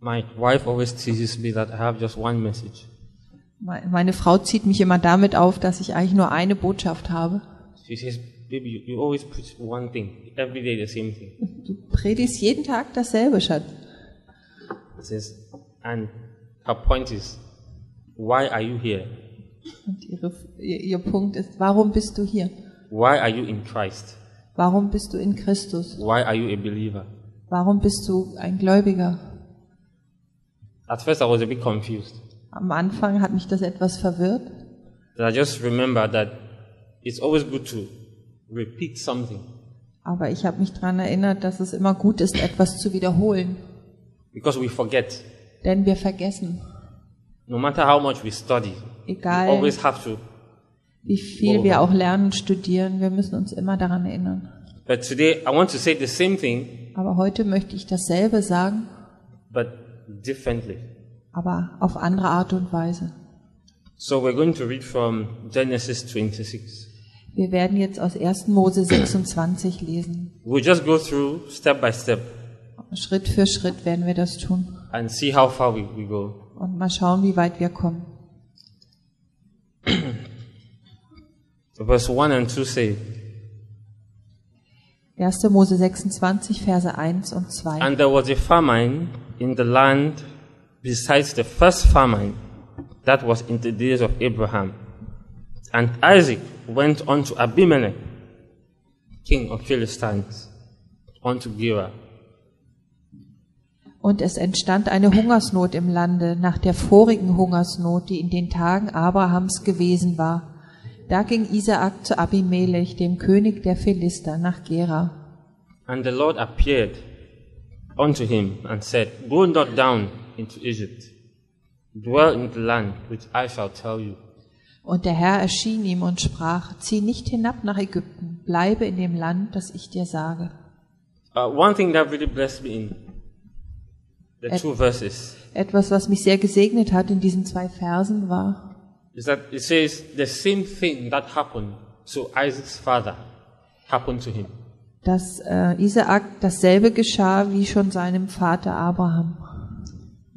My wife always teases me that I have just one message. Me- Meine Frau zieht mich immer damit auf, dass ich eigentlich nur eine Botschaft habe. She says, Baby, you, always preach one thing, every day the same thing. Du predigst jeden Tag dasselbe, Schatz. Says, and her point is, why are you here? Und ihre, ihr, ihr Punkt ist, warum bist du hier? Why are you in Christ? Warum bist du in Christus? Why are you a believer? Warum bist du ein Gläubiger? At first, I was a bit confused. Am Anfang hat mich das etwas verwirrt, But I just remember that it's always good to repeat something aber ich habe mich daran erinnert, dass es immer gut ist, etwas zu wiederholen. because we forget. Denn wir vergessen, No matter how much we study, we egal always have to. wie viel wir auch lernen, studieren, wir müssen uns immer daran erinnern. But today, I want to say the same thing, Aber heute möchte ich dasselbe sagen, but differently. aber auf andere Art und Weise. So we're going to read from Genesis 26. Wir werden jetzt aus 1. Mose 26 lesen. We'll just go through step by step Schritt für Schritt werden wir das tun and see how far we, we go. und mal schauen, wie weit wir kommen. Verse 1 and 2 say, 1. Mose 26, Verse 1 und 2. And there was a famine in the land besides the first famine that was in the days of Abraham. And Isaac went unto Abimelech, king of Philistines, unto Gerar. Und es entstand eine Hungersnot im Lande nach der vorigen Hungersnot, die in den Tagen Abrahams gewesen war. Da ging Isaak zu Abimelech, dem König der Philister, nach Gera. And the Lord appeared unto him and said, Go not down into Egypt, dwell in the land which I shall tell you. Und der Herr erschien ihm und sprach, zieh nicht hinab nach Ägypten, bleibe in dem Land, das ich dir sage. Uh, one thing that really blessed me in the Ed- two verses Etwas, was mich sehr gesegnet hat in diesen zwei Versen war, is that it says the same thing that happened to Isaac's father happened to him. dass äh, Isaak dasselbe geschah wie schon seinem Vater Abraham.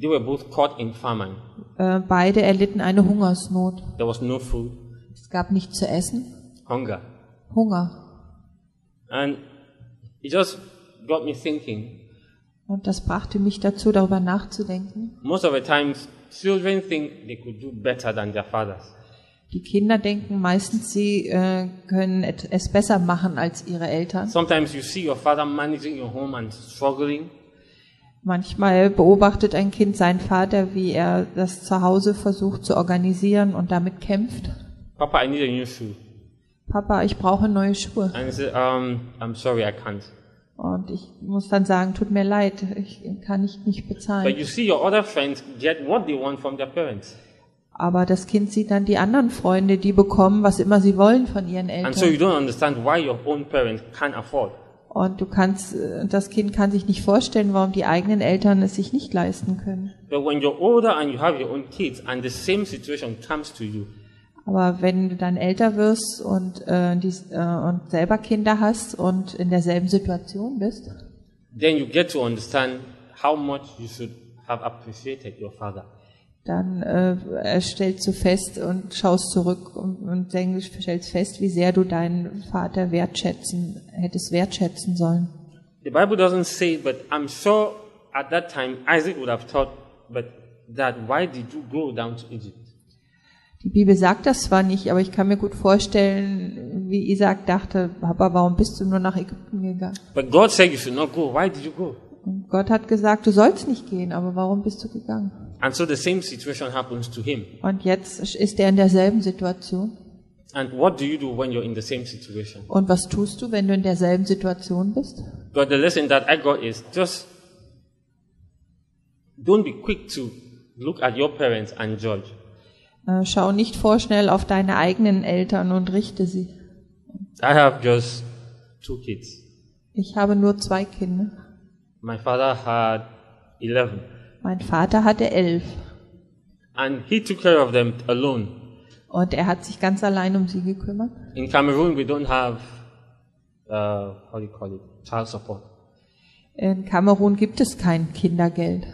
They were both caught in famine. Äh, beide erlitten eine Hungersnot. There was no food, Es gab nichts zu essen, hunger. Hunger. And it just got me thinking. Und das brachte mich dazu, darüber nachzudenken. Most of the times, children think they could do better than their fathers. Die Kinder denken meistens, sie äh, können es besser machen als ihre Eltern. Sometimes you see your father managing your home and struggling. Manchmal beobachtet ein Kind seinen Vater, wie er das zu Hause versucht zu organisieren und damit kämpft. Papa, I need a new shoe. Papa, ich brauche neue Schuhe. And he said, um, I'm sorry, I can't. Und ich muss dann sagen, tut mir leid, ich kann ich nicht But bezahlen. you see your other friends get what they want from their parents. Aber das Kind sieht dann die anderen Freunde, die bekommen, was immer sie wollen von ihren And so you Eltern. don't understand why your own parents can't afford. Und du kannst, äh, das Kind kann sich nicht vorstellen, warum die eigenen Eltern es sich nicht leisten können. But when you're older and you have your own kids and the same situation comes to you, Aber wenn du dann älter wirst und, äh, dies, äh, und selber Kinder hast und in derselben Situation bist, then you get to understand how much you should have appreciated your father. dann äh, stellst du fest und schaust zurück und, und denkst, stellst fest, wie sehr du deinen Vater wertschätzen, hättest wertschätzen sollen. The Bible doesn't say, but I'm sure at that time Isaac would have thought, but Dad, why did you go down to Egypt? Die Bibel sagt das zwar nicht, aber ich kann mir gut vorstellen, wie Isaac dachte, Papa, warum bist du nur nach Ägypten gegangen? But God said you should not go. Why did you go? Und Gott hat gesagt, du sollst nicht gehen, aber warum bist du gegangen? And so the same situation happens to him. Und jetzt ist er in derselben Situation. And what do you do when you're in the same situation? Und was tust du, wenn du in derselben Situation bist? But the lesson that I got is just don't be quick to look at your parents and judge. Äh, schau nicht vorschnell auf deine eigenen Eltern und richte sie. I have just two kids. Ich habe nur zwei Kinder. My father had 11 Mein Vater hatte elf and he took care of them alone. und er hat sich ganz allein um sie gekümmert. In Cameroon, we don't have, uh, how do you call it, child support. In Kamerun gibt es kein Kindergeld.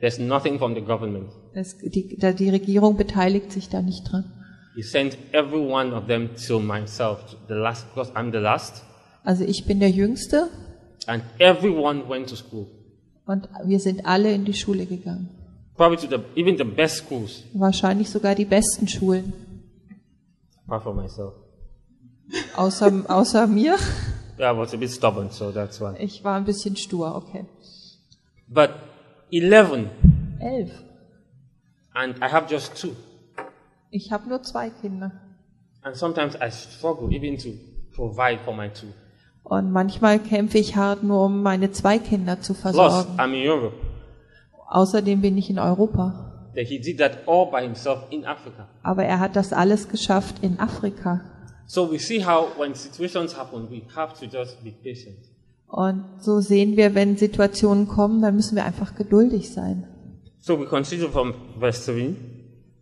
There's nothing from the government. Das, die, die Regierung beteiligt sich da nicht dran. He sent every one of them to myself, the last, because I'm the last, Also ich bin der Jüngste and everyone went to school. und wir sind alle in die Schule gegangen. Probably to the, even the best schools, Wahrscheinlich sogar die besten Schulen. apart from myself. Außer, außer mir. Yeah, I was a bit stubborn, so that's why. Ich war ein bisschen stur, okay. But 11, Elf. And I have just two. Ich habe nur zwei Kinder. And sometimes I struggle even to provide for my two. Und manchmal kämpfe ich hart nur, um meine zwei Kinder zu Plus, versorgen. I'm in Europe. Außerdem bin ich in Europa. He did that all by himself in Africa. Aber er hat das alles geschafft in Afrika. So we see how when situations happen, we have to just be patient. Und so sehen wir, wenn Situationen kommen, dann müssen wir einfach geduldig sein. So we continue from verse 3.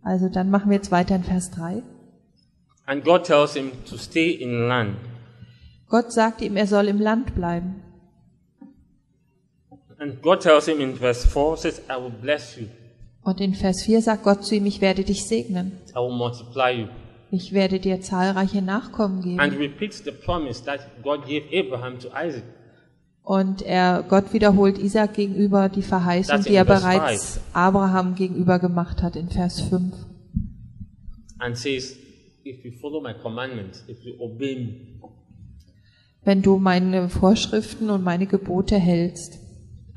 Also dann machen wir jetzt weiter in Vers 3. And God tells him to stay in land. Gott sagt ihm, er soll im Land bleiben. And God tells him in verse 4, says, I will bless you. Und in Vers 4 sagt Gott zu ihm, ich werde dich segnen. I will multiply you. Ich werde dir zahlreiche Nachkommen geben. And repeats the promise that God gave Abraham to Isaac. Und er, Gott wiederholt Isaac gegenüber die Verheißung, That's die er bereits Abraham gegenüber gemacht hat in Vers 5. And says, if you follow my commandments, if you obey me, Wenn du meine Vorschriften und meine Gebote hältst.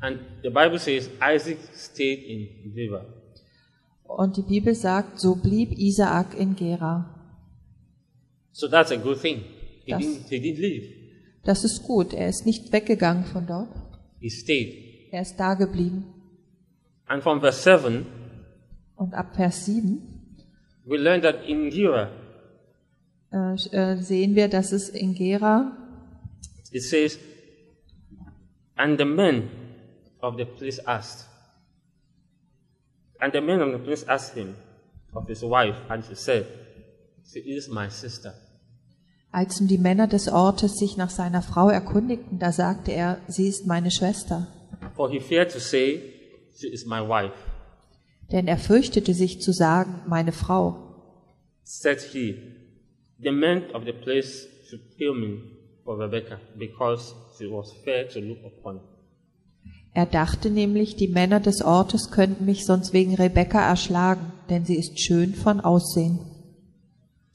And the Bible says Isaac stayed in Gerar. Und die Bibel sagt, so blieb Isaak in Gera. So that's a good thing. He, Das- didn't, he didn't leave. Das ist gut. Er ist nicht weggegangen von dort. He stayed. Er ist da geblieben. And from verse 7, Und ab Vers 7 we learn that in Gerar, äh, äh, sehen wir, dass es in Gera, it says, And the men of the place asked, and the men of the place asked him of his wife, and she said, She is my sister. Als nun die Männer des Ortes sich nach seiner Frau erkundigten, da sagte er, sie ist meine Schwester. For he feared to say, She is my wife. Denn er fürchtete sich zu sagen, meine Frau. Said he, The men of the place should kill me for Rebekah, because she was fair to look upon. Er dachte nämlich, die Männer des Ortes könnten mich sonst wegen Rebekka erschlagen, denn sie ist schön von Aussehen.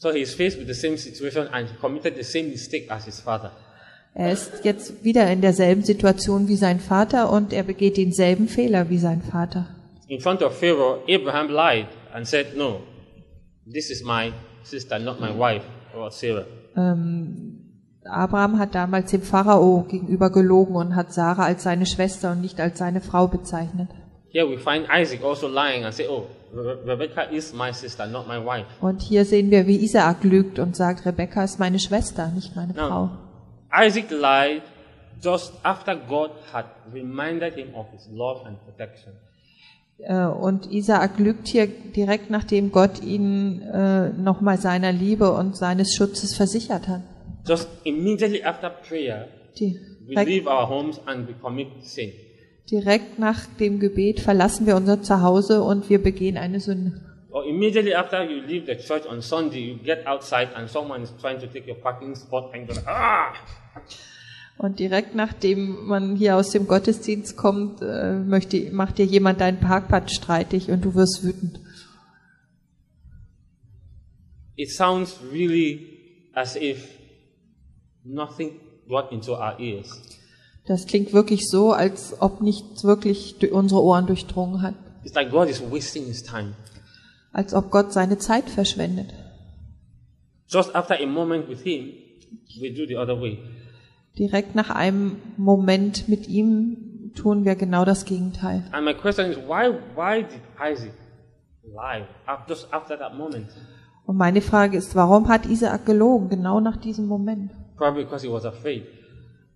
So he is faced with the same situation and he committed the same mistake as his father. Er ist jetzt wieder in derselben Situation wie sein Vater und er begeht denselben Fehler wie sein Vater. In front of Pharaoh, Abraham lied and said, No, this is my sister, not my wife, or Sarah. Abraham hat damals dem Pharao gegenüber gelogen und hat Sarah als seine Schwester und nicht als seine Frau bezeichnet. Here we find Isaac also lying and say, Oh, Rebecca is my sister, not my wife. Und hier sehen wir, wie Isaak lügt und sagt, Rebekka ist meine Schwester, nicht meine No. Frau. Isaac lied just after God had reminded him of his love and protection. Äh, Und Isaak lügt hier direkt nachdem Gott ihn äh, nochmal seiner Liebe und seines Schutzes versichert hat. Just immediately after prayer, we leave our homes and we commit sin. Direkt nach dem Gebet verlassen wir unser Zuhause und wir begehen eine Sünde. Or immediately after you leave the church on Sunday, you get outside and someone is trying to take your parking spot and you're like, ah! Und direkt nachdem man hier aus dem Gottesdienst kommt, äh, möchte, macht dir jemand deinen Parkplatz streitig und du wirst wütend. It sounds really as if nothing got into our ears. Das klingt wirklich so, als ob nichts wirklich durch unsere Ohren durchdrungen hat. It's like God is wasting his time. Als ob Gott seine Zeit verschwendet. Just after a moment with him, we do the other way. Direkt nach einem Moment mit ihm tun wir genau das Gegenteil. And my question is, why, why did Isaac lie just after that moment? Und meine Frage ist, warum hat Isaak gelogen, genau nach diesem Moment? Probably because he was afraid.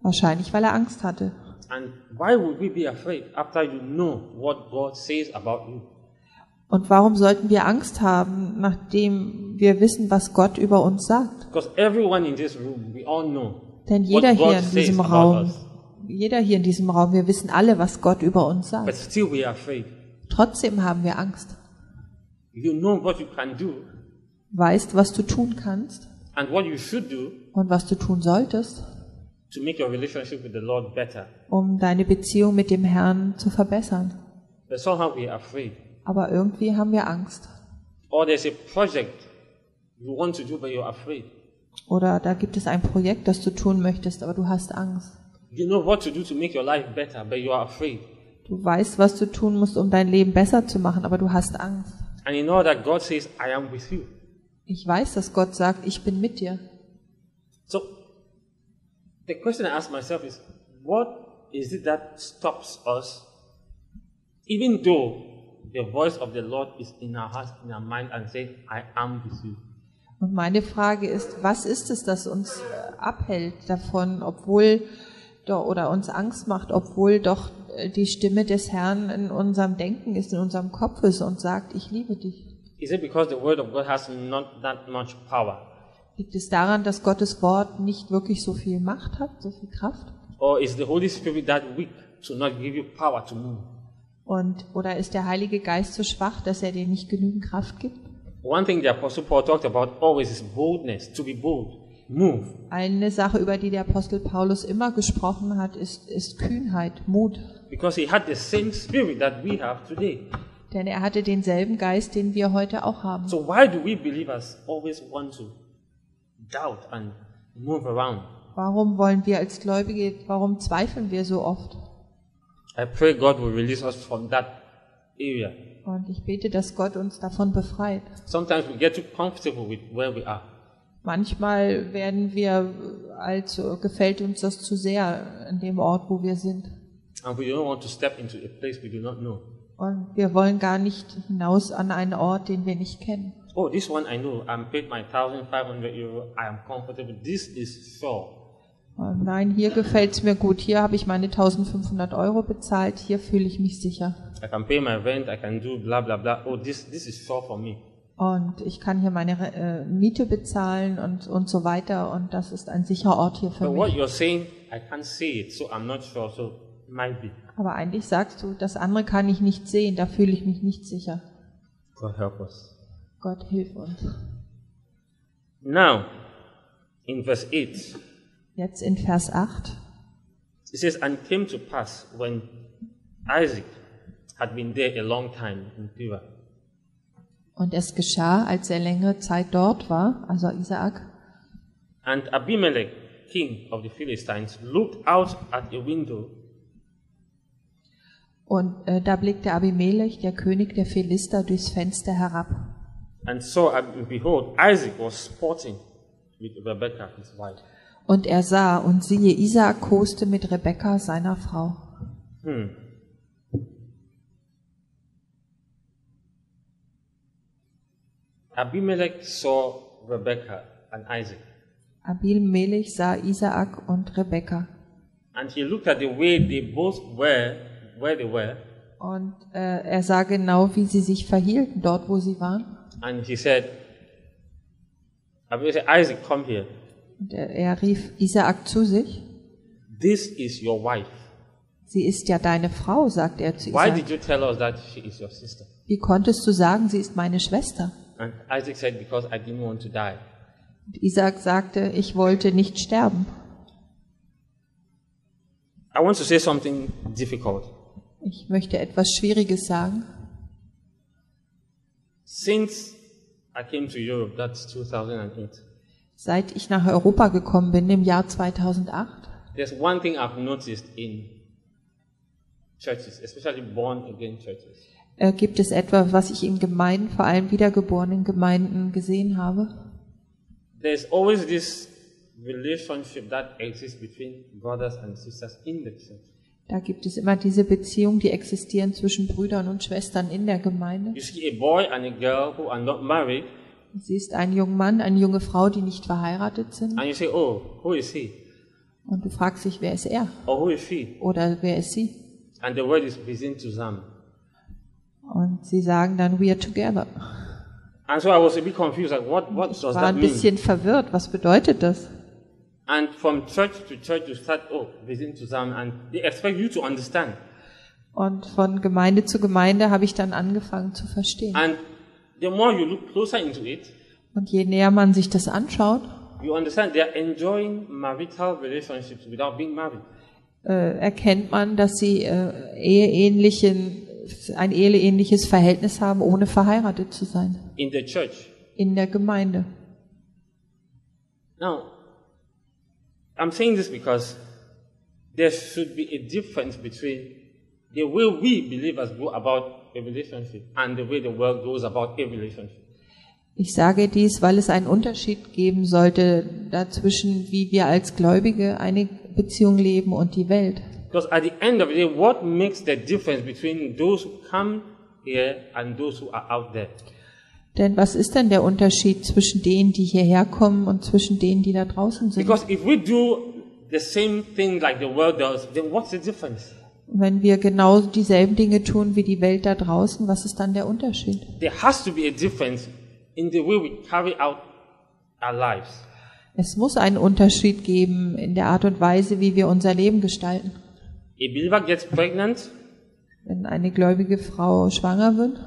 Wahrscheinlich, weil er Angst hatte. And why would we be afraid after you know what God says about you? Und warum sollten wir Angst haben, nachdem wir wissen, was Gott über uns sagt? Because everyone in this room, we all know Denn jeder what God hier in says diesem about Raum, us. jeder hier in diesem Raum, wir wissen alle, was Gott über uns But sagt. still we are afraid. Trotzdem haben wir Angst. You know what you can do Weißt, was du tun kannst and what you should do und was du tun solltest, to make your relationship with the Lord better. um deine Beziehung mit dem Herrn zu verbessern. But somehow we are afraid. Aber irgendwie haben wir Angst. Or there's a project you want to do, but you're afraid. Oder da gibt es ein Projekt, das du tun möchtest, aber du hast Angst. You know what to do to make your life better, but you are afraid. Du weißt, was du tun musst, um dein Leben besser zu machen, aber du hast Angst. And you know that God says, I am with you. Ich weiß, dass Gott sagt, ich bin mit dir. So the question I ask myself is, what is it that stops us, even though the voice of the Lord is in our heart, in our mind, and say, I am with you? Und meine Frage ist, was ist es, das uns äh, abhält davon, obwohl oder uns Angst macht, obwohl doch äh, die Stimme des Herrn in unserem Denken ist, in unserem Kopf ist und sagt, ich liebe dich. Is it because the word of God has not that much power? Liegt es daran, dass Gottes Wort nicht wirklich so viel Macht hat, so viel Kraft? Or is the Holy Spirit that weak to not give you power to move? Und, oder ist der Heilige Geist so schwach, dass er dir nicht genügend Kraft gibt? One thing the Apostle Paul talked about always is boldness, to be bold, move. Eine Sache, über die der Apostel Paulus immer gesprochen hat, ist, ist Kühnheit, Mut. Because he had the same spirit that we have today. Denn er hatte denselben Geist, den wir heute auch haben. So why do we believers always want to doubt and move around? Warum wollen wir als Gläubige, warum zweifeln wir so oft? I pray God will release us from that area. Und ich bete, dass Gott uns davon befreit. Sometimes we get too comfortable with where we are. Manchmal werden wir, also gefällt uns das zu sehr an dem Ort, wo wir sind. And we don't want to step into a place we do not know. Und wir wollen gar nicht hinaus an einen Ort, den wir nicht kennen. Oh, this one I know. I'm paid my 1,500 euro. I am comfortable. This is sure. Und nein, hier gefällt's mir gut. Hier habe ich meine 1500 Euro bezahlt. Hier fühle ich mich sicher. I can pay my rent. I can do blah blah blah. Oh, this this is sure for me. Und ich kann hier meine äh, Miete bezahlen und, und so weiter. Und das ist ein sicherer Ort hier für But what mich. you're saying, I can't see it, so I'm not sure. So it might be. Aber eigentlich sagst du, das andere kann ich nicht sehen. Da fühle ich mich nicht sicher. God help us. Gott hilf uns. Now, in verse 8, Jetzt in Vers 8. it says, And it came to pass when Isaac had been there a long time in Petra, Und es geschah, als er längere Zeit dort war, also Isaak, and Abimelech, king of the Philistines, looked out at a window und äh, da blickte Abimelech, der König der Philister, durchs Fenster herab. And saw, and behold, Isaac was sporting with Rebekah, his wife. Und er sah, und siehe, Isaak koste mit Rebekka, seiner Frau. Hmm. Abimelech saw Rebekah and Isaac, Abimelech sah Isaak und Rebekka. and he looked at the way they both were, where they were, Und äh, er sah genau, wie sie sich verhielten, dort wo sie waren. And he said, Isaac, come here. Und er, rief Isaak zu sich. This is your wife. Sie ist ja deine Frau, sagte er zu Why Isaak. did you tell us that she is your sister? Wie konntest du sagen, sie ist meine Schwester? And Isaac said, Because I didn't want to die. Und Isaak sagte, ich wollte nicht sterben. I want to say something difficult. Ich möchte etwas Schwieriges sagen. Since I came to Europe, that's 2008, Seit ich nach Europa gekommen bin im Jahr 2008, there's one thing I've noticed in churches, especially born again churches. äh, gibt es etwas, was ich in Gemeinden, vor allem wiedergeborenen Gemeinden gesehen habe. There's always this relationship that exists between brothers and sisters in the church. Da gibt es immer diese Beziehungen, die existieren zwischen Brüdern und Schwestern in der Gemeinde. You see a boy and a girl who are not married, Sie ist ein junger Mann, eine junge Frau, die nicht verheiratet sind. and you say, Oh, who is he? Und du fragst dich, wer ist er? Or who is she? Oder wer ist sie? And the word is wir sind zusammen. Und sie sagen dann, we are together. And so I was a bit confused, like, what, what Ich does war ein mean? bisschen verwirrt. Was bedeutet das? And from church to church, you start, oh, wir sind zusammen, and they expect you to understand. Und von Gemeinde zu Gemeinde habe ich dann angefangen zu verstehen. And the more you look closer into it, Und je näher man sich das anschaut, you understand they are enjoying marital relationships without being married. äh, erkennt man, dass sie äh, eheähnlichen, ein eheähnliches Verhältnis haben, ohne verheiratet zu sein. in the church. In der Gemeinde. Now, I'm saying this because there should be a difference between the way we believers go about a relationship and the way the world goes about a relationship. Ich sage dies, weil es einen Unterschied geben sollte dazwischen, wie wir als Gläubige eine Beziehung leben und die Welt. Because at the end of the day, what makes the difference between those who come here and those who are out there? Denn was ist denn der Unterschied zwischen denen, die hierher kommen und zwischen denen, die da draußen sind? Because if we do the same thing like the world does, then what's the difference? Wenn wir genau dieselben Dinge tun wie die Welt da draußen, was ist dann der Unterschied? There has to be a difference in the way we carry out our lives. Es muss einen Unterschied geben in der Art und Weise, wie wir unser Leben gestalten. A believer gets pregnant, Wenn eine gläubige Frau schwanger wird,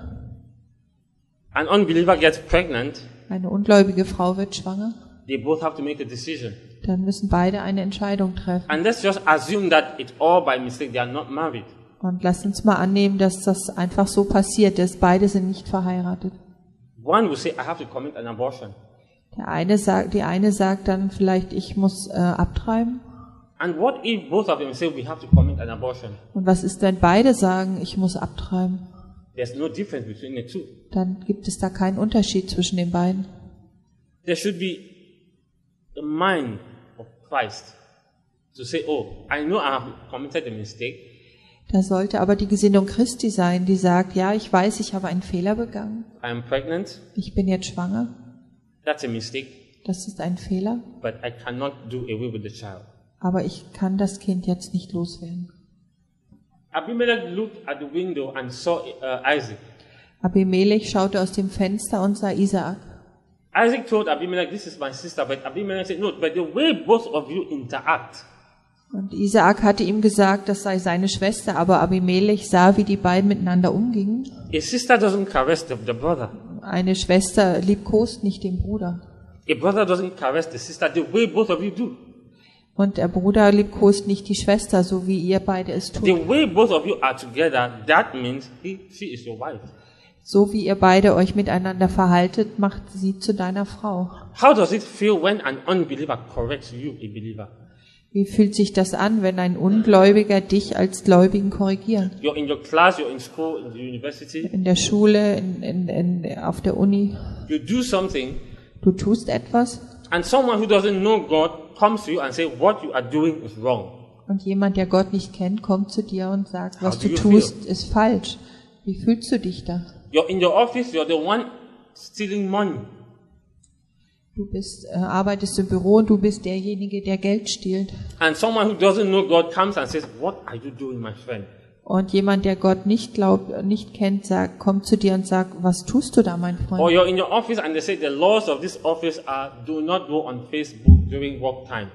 an unbeliever gets pregnant, eine ungläubige Frau wird schwanger, they both have to make a decision. dann müssen beide eine Entscheidung treffen. And let's just assume that it's all by mistake, they are not married. Und lasst uns mal annehmen, dass das einfach so passiert ist. Beide sind nicht verheiratet. One will say, I have to commit an abortion. Der eine sagt, die eine sagt dann vielleicht, ich muss äh, abtreiben. And what if both of them say, we have to commit an abortion? Und was ist, wenn beide sagen, ich muss abtreiben? There's no difference between the two. Dann gibt es da keinen Unterschied zwischen den beiden. There should be the mind of Christ to say, oh, I know I have committed a mistake, Da sollte aber die Gesinnung Christi sein, die sagt, ja, ich weiß, ich habe einen Fehler begangen. I am pregnant, Ich bin jetzt schwanger. that's a mistake, Das ist ein Fehler. but I cannot do away with the child. Aber ich kann das Kind jetzt nicht loswerden. Abimelech looked at the window and saw uh, Isaac. Abimelech schaute aus dem Fenster und sah Isaak. Isaac told Abimelech, this is my sister, but Abimelech said, no, but the way both of you interact, Und Isaak hatte ihm gesagt, das sei seine Schwester, aber Abimelech sah, wie die beiden miteinander umgingen. a sister doesn't caress the, the brother. Eine Schwester liebkost nicht den Bruder. A brother doesn't caress the sister the way both of you do. Und der Bruder liebkost nicht die Schwester, so wie ihr beide es tut. The way both of you are together, that means he, she is your wife. So wie ihr beide euch miteinander verhaltet, macht sie zu deiner Frau. How does it feel when an unbeliever corrects you, a believer? Wie fühlt sich das an, wenn ein Ungläubiger dich als Gläubigen korrigiert? You're in your class, you're in school, in the university, In der Schule, in, in, in, auf der Uni. you do something, Du tust etwas and someone who doesn't know God comes to you and say, what you are doing is wrong. und jemand, der Gott nicht kennt, kommt zu dir und sagt, was How du tust, ist falsch. Wie fühlst du dich da? You're in your office, you're the one stealing money. Du bist, äh, arbeitest im Büro und du bist derjenige, der Geld stiehlt. And someone who doesn't know God comes and says, what are you doing, my friend? Und jemand, der Gott nicht glaubt, nicht kennt, sagt, kommt zu dir und sagt, was tust du da, mein Or Freund? you're in your office and they say the laws of this office are do not go on Facebook during work time.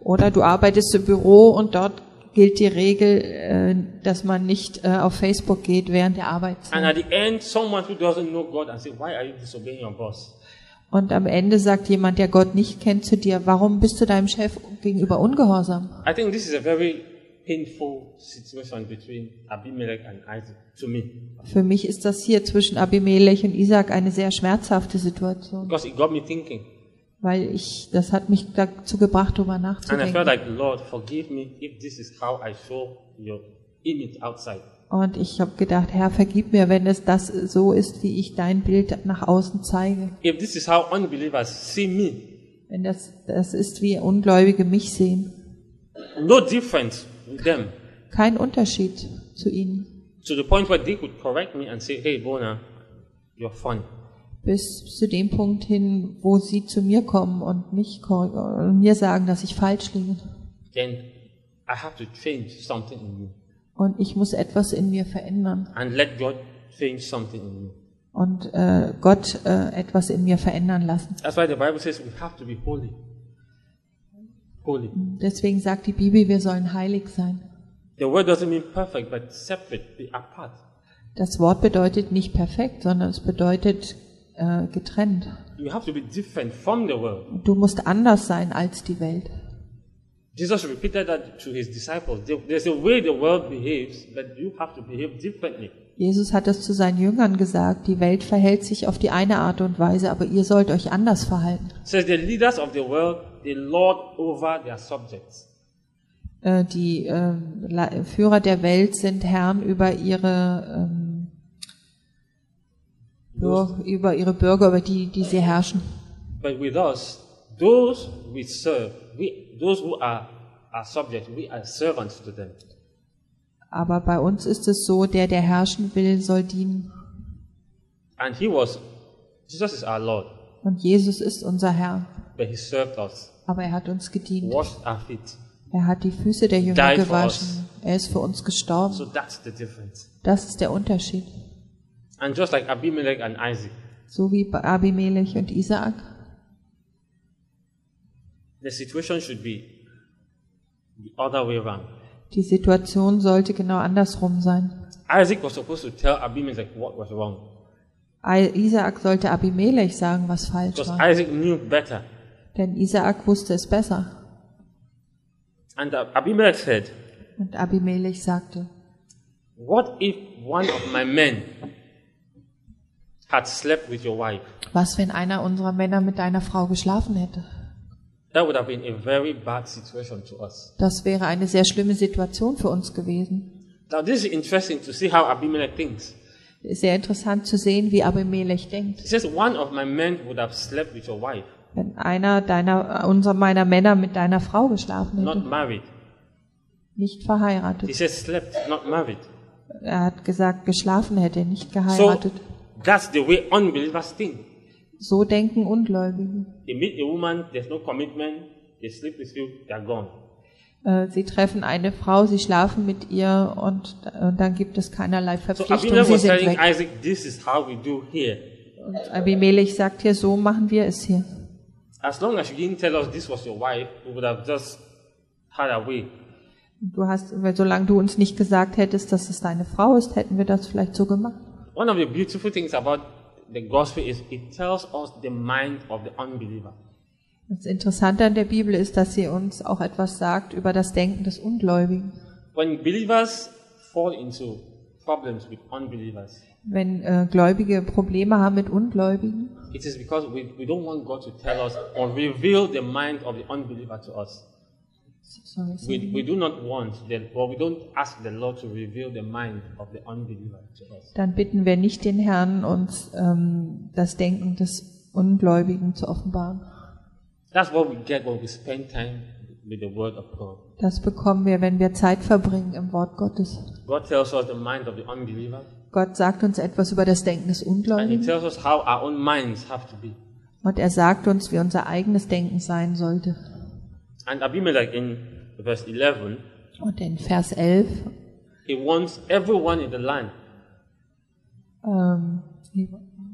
Oder du arbeitest im Büro und dort gilt die Regel, äh, dass man nicht äh, auf Facebook geht während der And Arbeitszeit. at the end, someone who doesn't know God and say, why are you disobeying your boss? Und am Ende sagt jemand, der Gott nicht kennt, zu dir, warum bist du deinem Chef gegenüber ungehorsam? I think this is a very painful situation between Abimelech and Isaac to me Für mich ist das hier zwischen Abimelech und Isaac eine sehr schmerzhafte Situation, because it got me thinking. weil ich, das hat mich dazu gebracht, darüber And I nachzudenken. felt like, Lord, forgive me if this is how I show your image outside. Und ich habe gedacht, Herr, vergib mir, wenn es das so ist, wie ich dein Bild nach außen zeige. If this is how unbelievers see me, Wenn das, das ist, wie Ungläubige mich sehen. no difference them Kein Unterschied zu ihnen. to the point where they could correct me and say, hey, Bona, you're fun. Bis zu dem Punkt hin, wo sie zu mir kommen und mich und mir sagen, dass ich falsch liege. Then I have to change something in me Und ich muss etwas in mir verändern. and let God change something in me. Und äh, Gott äh, etwas in mir verändern lassen. That's why the Bible says we have to be holy. Holy. Deswegen sagt die Bibel, wir sollen heilig sein. The word doesn't mean perfect, but separate, be apart. Das Wort bedeutet nicht perfekt, sondern es bedeutet äh, getrennt. You have to be different from the world. Du musst anders sein als die Welt. Jesus repeated that to his disciples. There- There's a way the world behaves, but you have to behave differently. Jesus hat es zu seinen Jüngern gesagt, die Welt verhält sich auf die eine Art und Weise, aber ihr sollt euch anders verhalten. Says the leaders of the world, they lord over their subjects. Äh, die äh, Führer der Welt sind Herren über ihre, ähm, über ihre Bürger, über die, die sie herrschen. But with us, those we serve, we, those who are our subjects, we are servants to them. Aber bei uns ist es so, der, der herrschen will, soll dienen. And he was, Jesus is our Lord, Und Jesus ist unser Herr. but he served us, Aber er hat uns gedient. washed our feet. Er hat die Füße der Jünger Died gewaschen. Er ist für uns gestorben. So that's the difference. Das ist der Unterschied. And just like Abimelech and Isaac, So wie bei Abimelech und Isaak. the situation should be the other way around. Die Situation sollte genau andersrum sein. Isaac was supposed to tell Abimelech what was wrong. I- Isaak sollte Abimelech sagen, was falsch Because war. Isaac knew better. Denn Isaak wusste es besser. And Abimelech said, Und Abimelech sagte, What if one of my men had slept with your wife? was wenn einer unserer Männer mit deiner Frau geschlafen hätte? That would have been a very bad situation to us. Das wäre eine sehr schlimme Situation für uns gewesen. Now, this is interesting to see how Abimelech thinks. Sehr interessant zu sehen, wie Abimelech denkt. He says, One of my men would have slept with your wife, Wenn einer deiner, unserer meiner Männer mit deiner Frau geschlafen not hätte, married. nicht He verheiratet. says, Slept, not married. Er hat gesagt, geschlafen hätte, nicht So, geheiratet. that's the way unbelievers think. So denken Ungläubige. They meet a woman, there's no commitment, they sleep with you, they're gone. Äh, Sie treffen eine Frau, sie schlafen mit ihr und äh, dann gibt es keinerlei So Verpflichtung, Abimelech sie sind weg. Isaac, This is how we do here. Und Abimelech sagt hier, so machen wir es hier. As long as you didn't tell us this was your wife, we would have just had our way. Du hast, weil solange du uns nicht gesagt hättest, dass es deine Frau ist, hätten wir das vielleicht so gemacht. One of the beautiful things about the gospel is it tells us the mind of the unbeliever. Das Interessante an der Bibel ist, dass sie uns auch etwas sagt über das Denken des Ungläubigen. When believers fall into problems with unbelievers, Wenn äh, Gläubige Probleme haben mit Ungläubigen, it is because we, we don't want God to tell us or reveal the mind of the unbeliever to us. sorry, We, we do not want, the, or we don't ask the Lord to reveal the mind of the unbeliever to us. dann bitten wir nicht den Herrn, uns ähm, das Denken des Ungläubigen zu offenbaren. That's what we get when we spend time with the Word of God. Das bekommen wir, wenn wir Zeit verbringen im Wort Gottes. God tells us the mind of the unbeliever, Gott sagt uns etwas über das Denken des and He Ungläubigen tells us how our own minds have to be. und er sagt uns, wie unser eigenes Denken sein sollte. And Abimelech in verse 11, Und in Vers 11 he wants everyone in the land, ähm,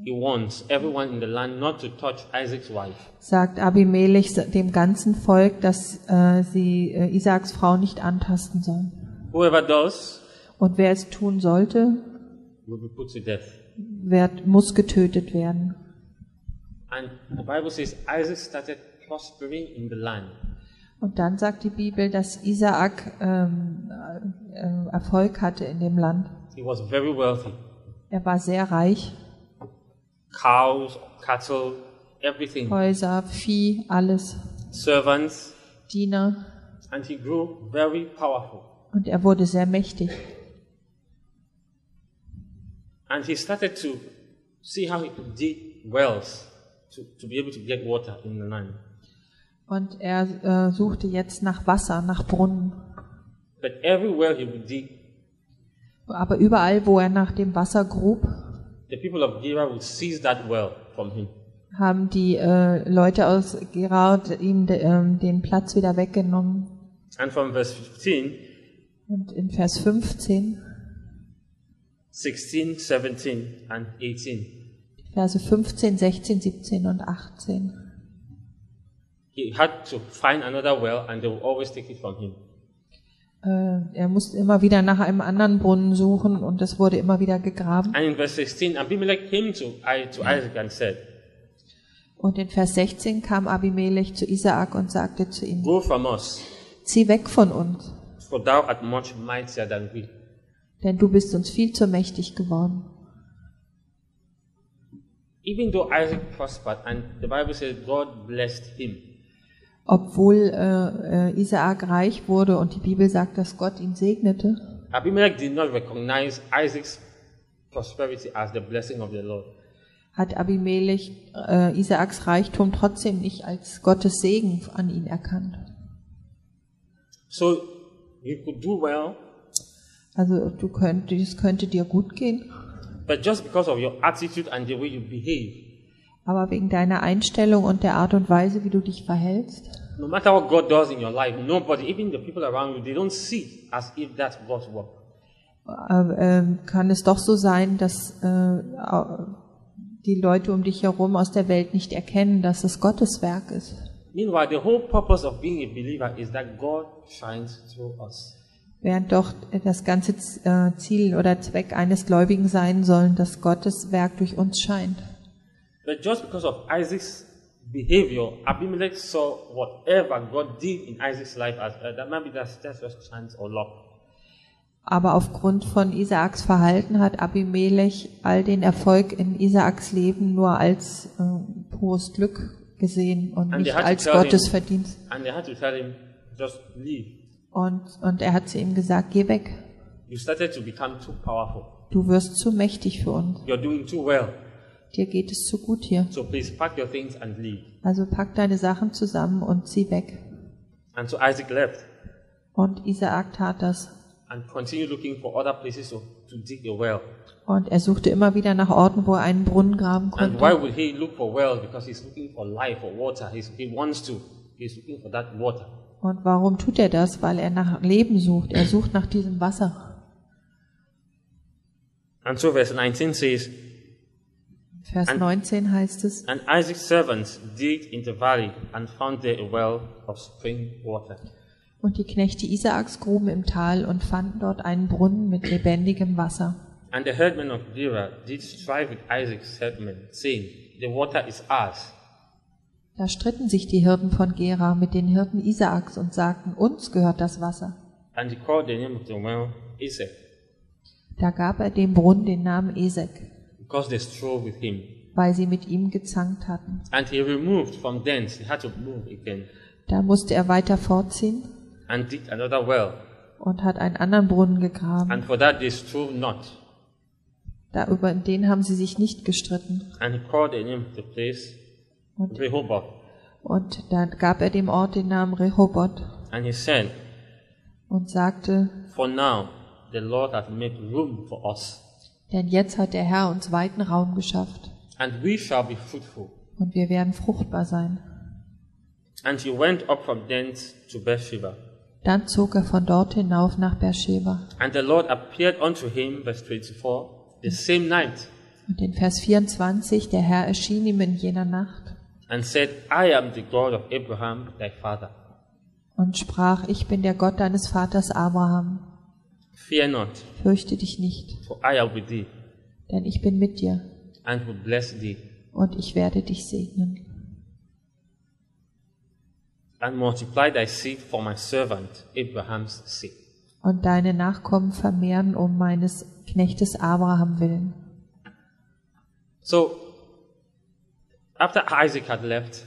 he wants everyone in the land not to touch Isaac's wife. sagt Abimelech dem ganzen Volk, dass äh, sie äh, Isaaks Frau nicht antasten sollen. Whoever does Und wer es tun sollte, will be put to death. wird, muss getötet werden. And the Bible says Isaac started prospering in the land. Und dann sagt die Bibel, dass Isaak ähm, äh, Erfolg hatte in dem Land. He was very wealthy. Er war sehr reich, Cows, cattle, everything, Häuser, Vieh, alles, servants, Diener. and he grew very powerful. Und er wurde sehr mächtig. And he started to see how he could dig wells to, to be able to get water in the land. Und er äh, suchte jetzt nach Wasser, nach Brunnen. But every well he would dig, Aber überall, wo er nach dem Wasser grub, the people of Gera would seize that well from him. haben die äh, Leute aus Gerard ihm de, ähm, den Platz wieder weggenommen. And from verse 15, Und in Vers 15, 16, 17, and 18, Verse 15, 16, 17 und 18. he had to find another well and they would always take it from him. Äh, er musste immer wieder nach einem anderen Brunnen suchen und es wurde immer wieder gegraben. And in verse 16, Abimelech came to, to Isaac and said, Und in Vers 16 kam Abimelech zu Isaak und sagte zu ihm, Go from us, zieh weg von uns, for thou art much mightier than we. denn du bist uns viel zu mächtig geworden. Even though Isaac prospered, and the Bible says God blessed him, Obwohl äh, äh, Isaak reich wurde und die Bibel sagt, dass Gott ihn segnete, Abimelech did not recognize Isaac's prosperity as the blessing of the Lord. hat Abimelech äh, Isaaks Reichtum trotzdem nicht als Gottes Segen an ihn erkannt. So you could do well, Also du könntest, es könnte dir gut gehen, but just because of your attitude and the way you behave, aber wegen deiner Einstellung und der Art und Weise, wie du dich verhältst, no matter what God does in your life, nobody, even the people around you, they don't see it as if that's God's work. äh, äh, kann es doch so sein, dass äh, die Leute um dich herum aus der Welt nicht erkennen, dass es Gottes Werk ist. Meanwhile, the whole purpose of being a believer is that God shines through us. Während doch das ganze äh, Ziel oder Zweck eines Gläubigen sein soll, dass Gottes Werk durch uns scheint. But just because of Isaac's behavior, Abimelech saw whatever God did in Isaac's life as uh, that maybe that's, that's just chance or luck. Aber aufgrund von Isaaks Verhalten hat Abimelech all den Erfolg in Isaaks Leben nur als äh, pures Glück gesehen und And nicht als Gottes him- Verdienst. Him, just leave. Und, und er hat zu ihm gesagt, geh weg. You started to become too powerful. Du wirst zu mächtig für uns. You're doing too well. Dir geht es zu gut hier. So please pack your things and leave. Also pack deine Sachen zusammen und zieh weg. And so Isaac left Und Isaak tat das. and continued looking for other places to, to dig a well. Und er suchte immer wieder nach Orten, wo er einen Brunnen graben And why konnte. would he look for wells? Because he's looking for life or water. He's, he wants to. He's looking for that water. Und warum tut er das? Weil er nach Leben sucht. Er sucht nach diesem Wasser. And so verse 19 says, Vers And- 19 heißt es, And Isaac's servants digged in the valley and found there a well of spring water. und die Knechte Isaaks gruben im Tal und fanden dort einen Brunnen mit lebendigem Wasser. And the herdmen of Gera did strive with Isaac's herdmen, saying, The water is ours. Da stritten sich die Hirten von Gera mit den Hirten Isaaks und sagten, uns gehört das Wasser. And he called the name of the well Esek, Da gab er dem Brunnen den Namen Esek, because they strove with him. weil sie mit ihm gezankt hatten. And he removed from thence, he had to move again, Da musste er weiter fortziehen and digged another well. und hat einen anderen Brunnen gegraben. And for that they strove not. Da über den haben sie sich nicht gestritten. And he called the name of the place Und, Rehoboth. und da gab er dem Ort den Namen Rehoboth And he said, und sagte, For now the Lord hath made room for us, denn jetzt hat der Herr uns weiten Raum geschafft and we shall be fruitful. und wir werden fruchtbar sein. And he went up from thence to Beersheba. Dann zog er von dort hinauf nach Beersheba. And the Lord appeared unto him, verse 24, the same night, Und in Vers 24, der Herr erschien ihm in jener Nacht and said, I am the God of Abraham, thy father. und sprach, ich bin der Gott deines Vaters Abraham. Fear not, Fürchte dich nicht, for I am with thee, denn ich bin mit dir and will bless thee, und ich werde dich segnen. and multiply thy seed for my servant Abraham's sake. Und deine Nachkommen vermehren um meines Knechtes Abraham willen. So, after Isaac had left,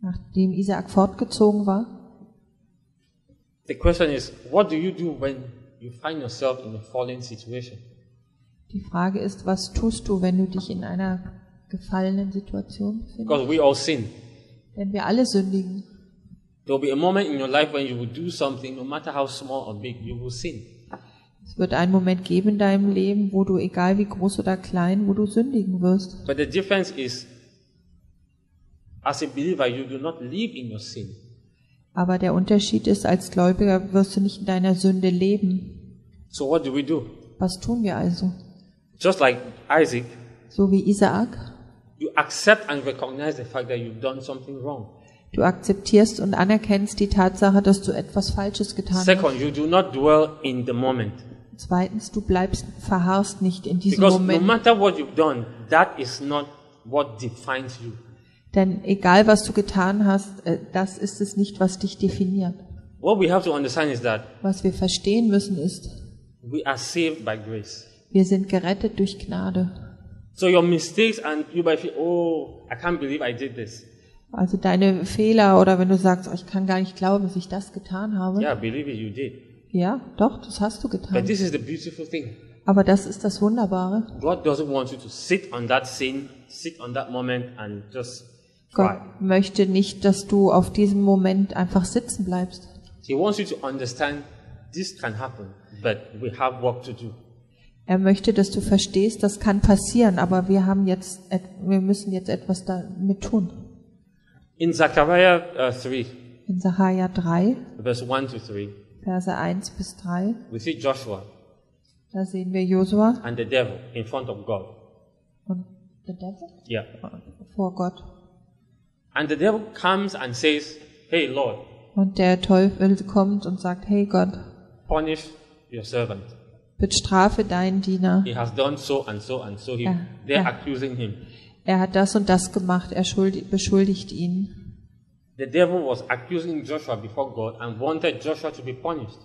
Nachdem Isaak fortgezogen war, the question is, what do you do when you find yourself in a fallen situation? die Frage ist, was tust du, wenn du dich in einer gefallenen Situation befindest? Because we all sin. Denn wir alle sündigen. There will be a moment in your life when you will do something, no matter how small or big, you will sin. Es wird einen Moment geben in deinem Leben, wo du, egal wie groß oder klein, wo du sündigen wirst. But the difference is, as a believer, you do not live in your sin. Aber der Unterschied ist, als Gläubiger wirst du nicht in deiner Sünde leben. So what do we do? Was tun wir also? Just like Isaac, So wie Isaak. you accept and recognize the fact that you've done something wrong. Du akzeptierst und anerkennst die Tatsache, dass du etwas Falsches getan hast. Second, you do not dwell in the moment. Zweitens, du bleibst, verharrst nicht in diesem Because no Moment. matter what you've done, that is not what defines you. Denn egal, was du getan hast, äh, das ist es nicht, was dich definiert. What we have to understand is that Was wir verstehen müssen ist, we are saved by grace. wir sind gerettet durch Gnade. So your mistakes and you might feel, oh, I can't believe I did this. Also deine Fehler oder wenn du sagst, oh, ich kann gar nicht glauben, dass ich das getan habe. Yeah, believe it, you did. Ja, doch, das hast du But getan. this is the beautiful thing. Aber das ist das Wunderbare. God doesn't want you to sit on that sin, sit on that moment and just. Gott möchte nicht, dass du auf diesem Moment einfach sitzen bleibst. He wants you to understand this can happen, but we have work to do. Er möchte, dass du verstehst, das kann passieren, aber wir haben jetzt, et- wir müssen jetzt etwas damit tun. In Zechariah uh, 3, In Sacharja 3, verse 1 to 3, Verse 1 bis 3, we see Joshua da sehen wir Josua and the devil in front of God. und the devil Yeah. vor Gott. And the devil comes and says, Hey Lord, Und der Teufel kommt und sagt, hey Gott, punish your servant. bestrafe deinen Diener. He has done so and so and so. He, Yeah. They're Yeah. accusing him. Er hat das und das gemacht, er schuldi- beschuldigt ihn. The devil was accusing Joshua before God and wanted Joshua to be punished.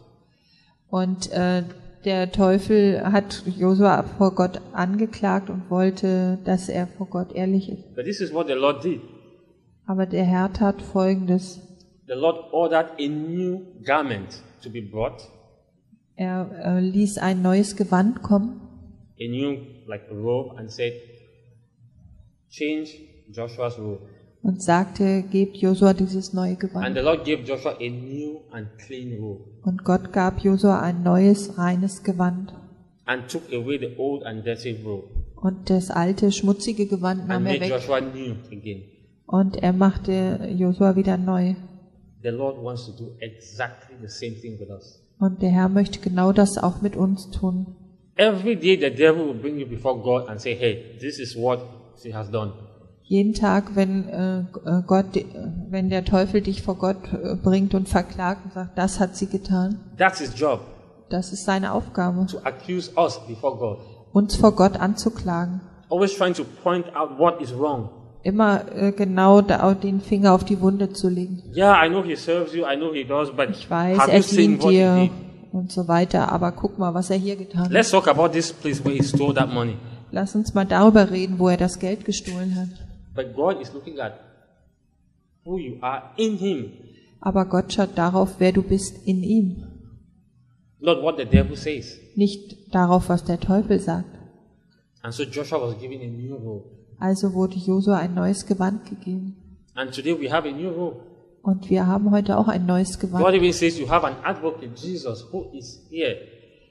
Und äh, der Teufel hat Josua vor Gott angeklagt und wollte, dass er vor Gott ehrlich ist. But this is what the Lord did. Aber der Herr tat Folgendes. The Lord ordered a new garment to be brought, Er äh, ließ ein neues Gewand kommen a new like robe, and said, Change Joshua's robe. und sagte, gebt Josua dieses neue And Gewand. the Lord gave Joshua a new and clean robe Und Gott gab Josua ein neues, reines Gewand. and took away the old and dirty robe Und das alte, schmutzige Gewand and nahm er made weg. Joshua new again. Und er machte Josua wieder neu. The Lord wants to do exactly the same thing with us. Und der Herr möchte genau das auch mit uns tun. Every day the devil will bring you before God and say, Hey, this is what she has done. Jeden Tag, wenn äh, äh, Gott, äh, wenn der Teufel dich vor Gott äh, bringt und verklagt und sagt, das hat sie getan, That's his job, das ist seine Aufgabe, to accuse us before God. uns vor Gott anzuklagen. Always trying to point out what is wrong. Immer äh, genau da, den Finger auf die Wunde zu legen. Yeah, I know he serves you, I know he does, but Ich weiß, have er you seen dient what he dir did? und so weiter, aber guck mal, was er hier getan hat. Let's talk about this place where he stole that money. Lass uns mal darüber reden, wo er das Geld gestohlen hat. But God is looking at who you are in him, Aber Gott schaut darauf, wer du bist in ihm, not what the devil says. nicht darauf, was der Teufel sagt. And so Joshua was given a new robe. Also wurde Josua ein neues Gewand gegeben. And today we have a new robe. Und wir haben heute auch ein neues God Gewand. even says you have an advocate, Jesus, who is here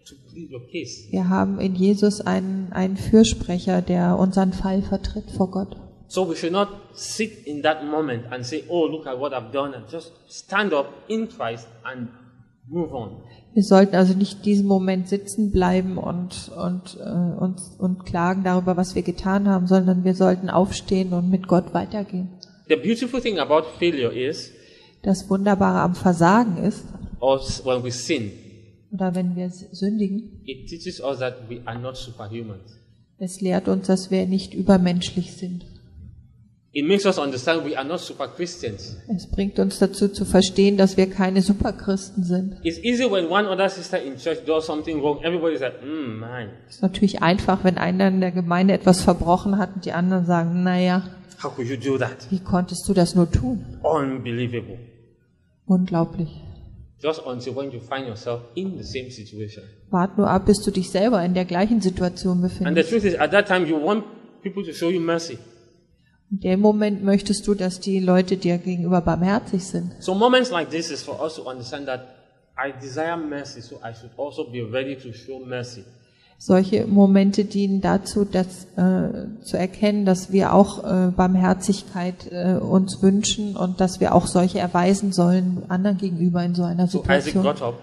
to plead your case. Wir haben in Jesus einen, einen Fürsprecher, der unseren Fall vertritt vor Gott. So we should not sit in that moment and say, oh, look at what I've done, and just stand up in Christ and. Wir sollten also nicht diesen Moment sitzen bleiben und, und, äh, und, und klagen darüber, was wir getan haben, sondern wir sollten aufstehen und mit Gott weitergehen. The beautiful thing about failure is, Das Wunderbare am Versagen ist, when we sin, oder wenn wir sündigen, it teaches us that we are not superhuman. es lehrt uns, dass wir nicht übermenschlich sind. Es bringt uns dazu zu verstehen, dass wir keine Superchristen sind. It's easy when one other sister in church does something wrong, everybody's like, mm, man, Es ist natürlich einfach, wenn einer in der Gemeinde etwas verbrochen hat und die anderen sagen, naja, how could you do that? wie konntest du das nur tun? Unbelievable. Unglaublich. Just until when you find yourself in the same situation. Wart nur ab, bis du dich selber in der gleichen Situation And the befindest. truth is, at that time, you want people to show you mercy. In dem Moment möchtest du, dass die Leute dir gegenüber barmherzig sind. So moments like this is for us to understand that I desire mercy, so I should also be ready to show mercy. Solche Momente dienen dazu, dass, äh, zu erkennen, dass wir auch äh, Barmherzigkeit äh, uns wünschen und dass wir auch solche erweisen sollen anderen gegenüber in so einer So Isaac Situation. got up,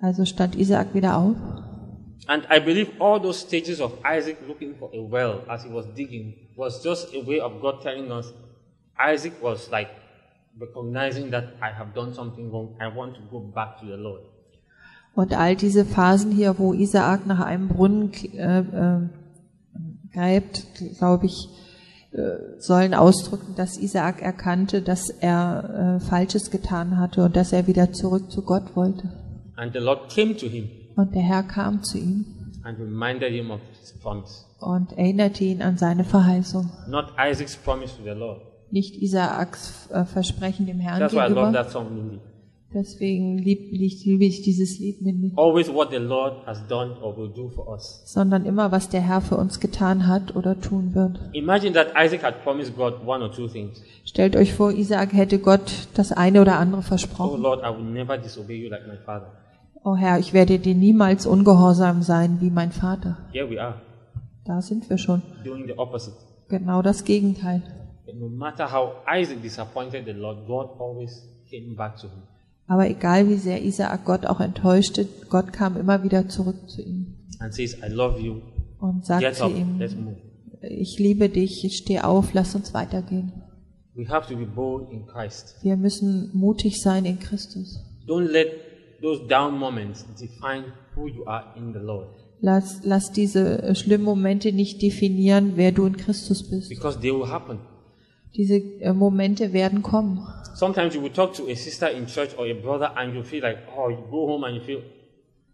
Also stand Isaak wieder auf and I believe all those stages of Isaac looking for a well as he was digging was just a way of God telling us Isaac was like recognizing that I have done something wrong. I want to go back to the Lord. Und all diese Phasen hier, wo Isaak nach einem Brunnen äh, äh, gräbt, glaube ich, äh, sollen ausdrücken, dass Isaak erkannte, dass er äh, Falsches getan hatte und dass er wieder zurück zu Gott wollte. And the Lord came to him Und der Herr kam zu ihm and reminded him of his promise. und erinnerte ihn an seine Verheißung. Not Isaac's promise to the Lord. Nicht Isaaks äh, Versprechen dem Herrn That's why I love that song, Mindy. Deswegen lieb- lieb- liebe ich dieses Lied mit Always what the Lord has done or will do for us. sondern immer, was der Herr für uns getan hat oder tun wird. Imagine that Isaac had promised God one or two things. Stellt euch vor, Isaak hätte Gott das eine oder andere Oh versprochen. Lord, I will never disobey you like my father. Oh Herr, ich werde dir niemals ungehorsam sein wie mein Vater. Here we are, Da sind wir schon. doing the opposite. Genau das Gegenteil. No matter how Isaac disappointed the Lord, God always came back to him. Aber egal wie sehr Isaak Gott auch enttäuschte, Gott kam immer wieder zurück zu ihm and says, I love you. und sagt Get up, ihm, let's move. ich liebe dich, steh auf, lass uns weitergehen. We have to be bold in Christ. Wir müssen mutig sein in Christus. Don't let those down moments define who you are in the Lord Lass, lass diese äh, schlimmen Momente nicht definieren, wer du in Christus bist. because they will happen. Diese äh, Momente werden kommen. Sometimes you will talk to a sister in church or a brother and you feel like, oh, you go home and you feel,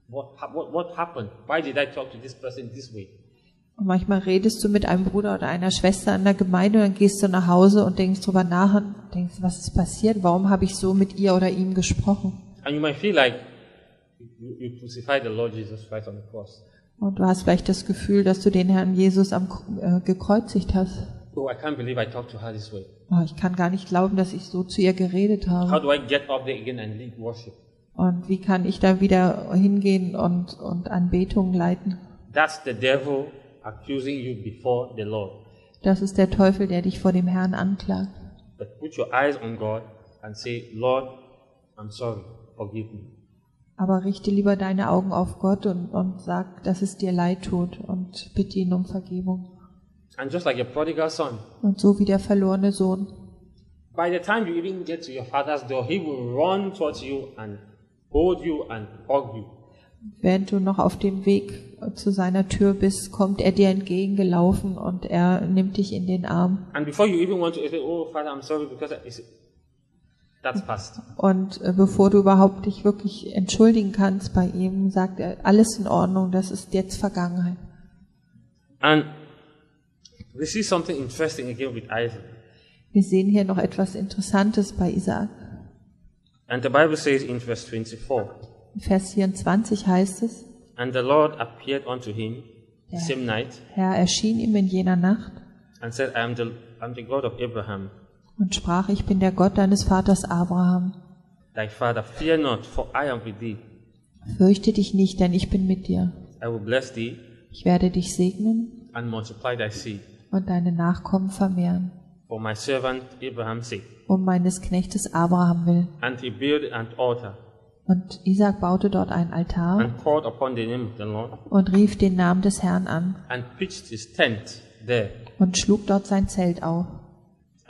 what, what, what happened? Why did I talk to this person this way? Und manchmal redest du mit einem Bruder oder einer Schwester in der Gemeinde und dann gehst du nach Hause und denkst drüber nach und denkst, was ist passiert? Warum habe ich so mit ihr oder ihm gesprochen? And you might feel like you, you crucified the Lord Jesus Christ on the cross. Und du hast vielleicht das Gefühl, dass du den Herrn Jesus am, äh, gekreuzigt hast. Oh, I can't believe I talked to her this way. Oh, ich kann gar nicht glauben, dass ich so zu ihr geredet How habe. do I get up there again and lead worship? Und wie kann ich da wieder hingehen und, und Anbetung leiten? That's the devil accusing you before the Lord. Das ist der Teufel, der dich vor dem Herrn anklagt. But put your eyes on God and say, Lord, I'm sorry. Aber richte lieber deine Augen auf Gott und, und sag, dass es dir leid tut und bitte ihn um Vergebung. And just like a prodigal son, Und so wie der verlorene Sohn. by the time you even get to your father's door, he will run towards you and hold you and hug you. Während du noch auf dem Weg zu seiner Tür bist, kommt er dir entgegengelaufen und er nimmt dich in den Arm. And before you even want to say, Oh, Father, I'm sorry because it's, that's past. Und äh, bevor du überhaupt dich wirklich entschuldigen kannst bei ihm, sagt er, alles in Ordnung, das ist jetzt Vergangenheit. And we see something interesting again with Isaac. Wir sehen hier noch etwas Interessantes bei Isaak. And the Bible says in verse 24, In Vers 24 heißt es, And the Lord appeared unto him the same night Herr erschien ihm in jener Nacht and said, I am the, I'm the God of Abraham, und sprach, ich bin der Gott deines Vaters Abraham. thy father. Fear not, for I am with thee. Fürchte dich nicht, denn ich bin mit dir. I will bless thee Ich werde dich segnen and multiply thy seed und deine Nachkommen vermehren, for my servant Abraham's sake. um meines Knechtes Abraham will. And he built an altar Und Isaac baute dort ein Altar and called upon the name of the Lord und rief den Namen des Herrn an and pitched his tent there. und schlug dort sein Zelt auf.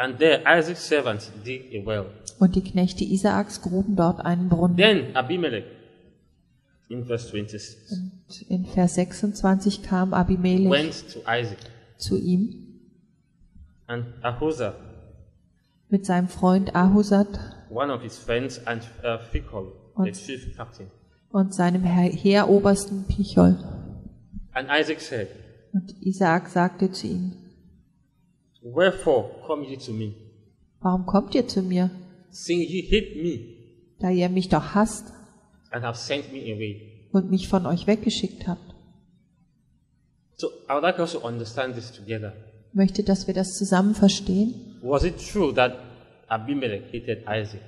And there Isaac's servants dig a well. Und die Knechte Isaaks gruben dort einen Brunnen. Then Abimelech, in verse 26, Und in Vers 26 kam Abimelech went to Isaac zu ihm and Ahuzah, mit seinem Freund Ahusat one of his friends, and uh, the Und- chief captain. und seinem Herr Heerobersten Pichol. And Isaac said, Und Isaak sagte zu ihm, Wherefore come ye to me, warum kommt ihr zu mir, seeing ye hate me da ihr mich doch hasst and have sent me away? und mich von euch weggeschickt habt? So I would like us to understand this together. Ich möchte, dass wir das zusammen verstehen. Was it true that Abimelech hated Isaac?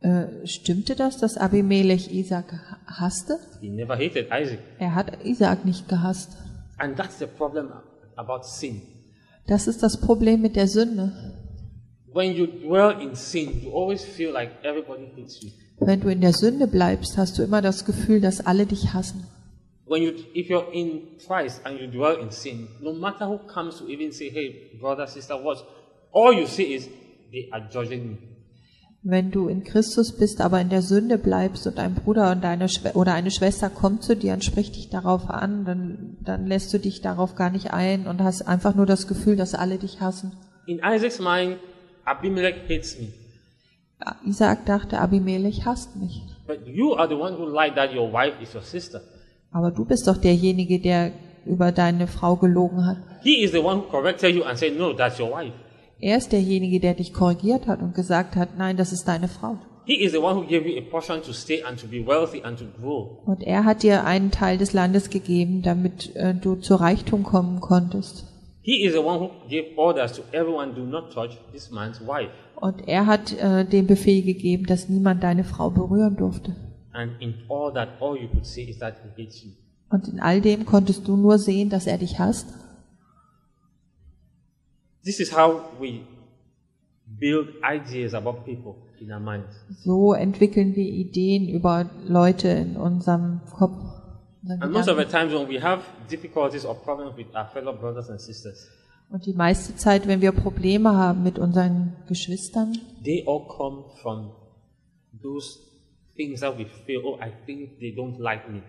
Äh, stimmte das, dass Abimelech Isaac hasste? He never hated Isaac. Er hat Isaac nicht gehasst. And that's the problem about sin. Das ist das Problem mit der Sünde. When you dwell in sin, you always feel like everybody hates you. Wenn du in der Sünde bleibst, hast du immer das Gefühl, dass alle dich hassen. When you, if you're in Christ and you dwell in sin, no matter who comes to even say, "Hey, brother, sister, what?" All you say is, "They are judging me." Wenn du in Christus bist, aber in der Sünde bleibst und ein Bruder und eine oder eine Schwester kommt zu dir und spricht dich darauf an, dann, dann lässt du dich darauf gar nicht ein und hast einfach nur das Gefühl, dass alle dich hassen. In Isaac's mind, Abimelech hates me. Isaac dachte, Abimelech hasst mich. But you are the one who lied that your wife is your sister. Aber du bist doch derjenige, der über deine Frau gelogen hat. He is the one who corrected you and said, No, that's your wife. Er ist derjenige, der dich korrigiert hat und gesagt hat, nein, das ist deine Frau. Und er hat dir einen Teil des Landes gegeben, damit äh, du zu Reichtum kommen konntest. He is the one who gave orders to everyone do not touch this man's wife. Und er hat äh, den Befehl gegeben, dass niemand deine Frau berühren durfte. And in all that, all you could say is that he hates you. Und in all dem konntest du nur sehen, dass er dich hasst. This is how we build ideas about people in our minds. So entwickeln wir Ideen über Leute in unserem Kopf. And most of the times when we have difficulties or problems with our fellow brothers and sisters, Und die meiste Zeit, wenn wir Probleme haben mit unseren Geschwistern, they all come from those things that we feel, oh, I think they don't like me.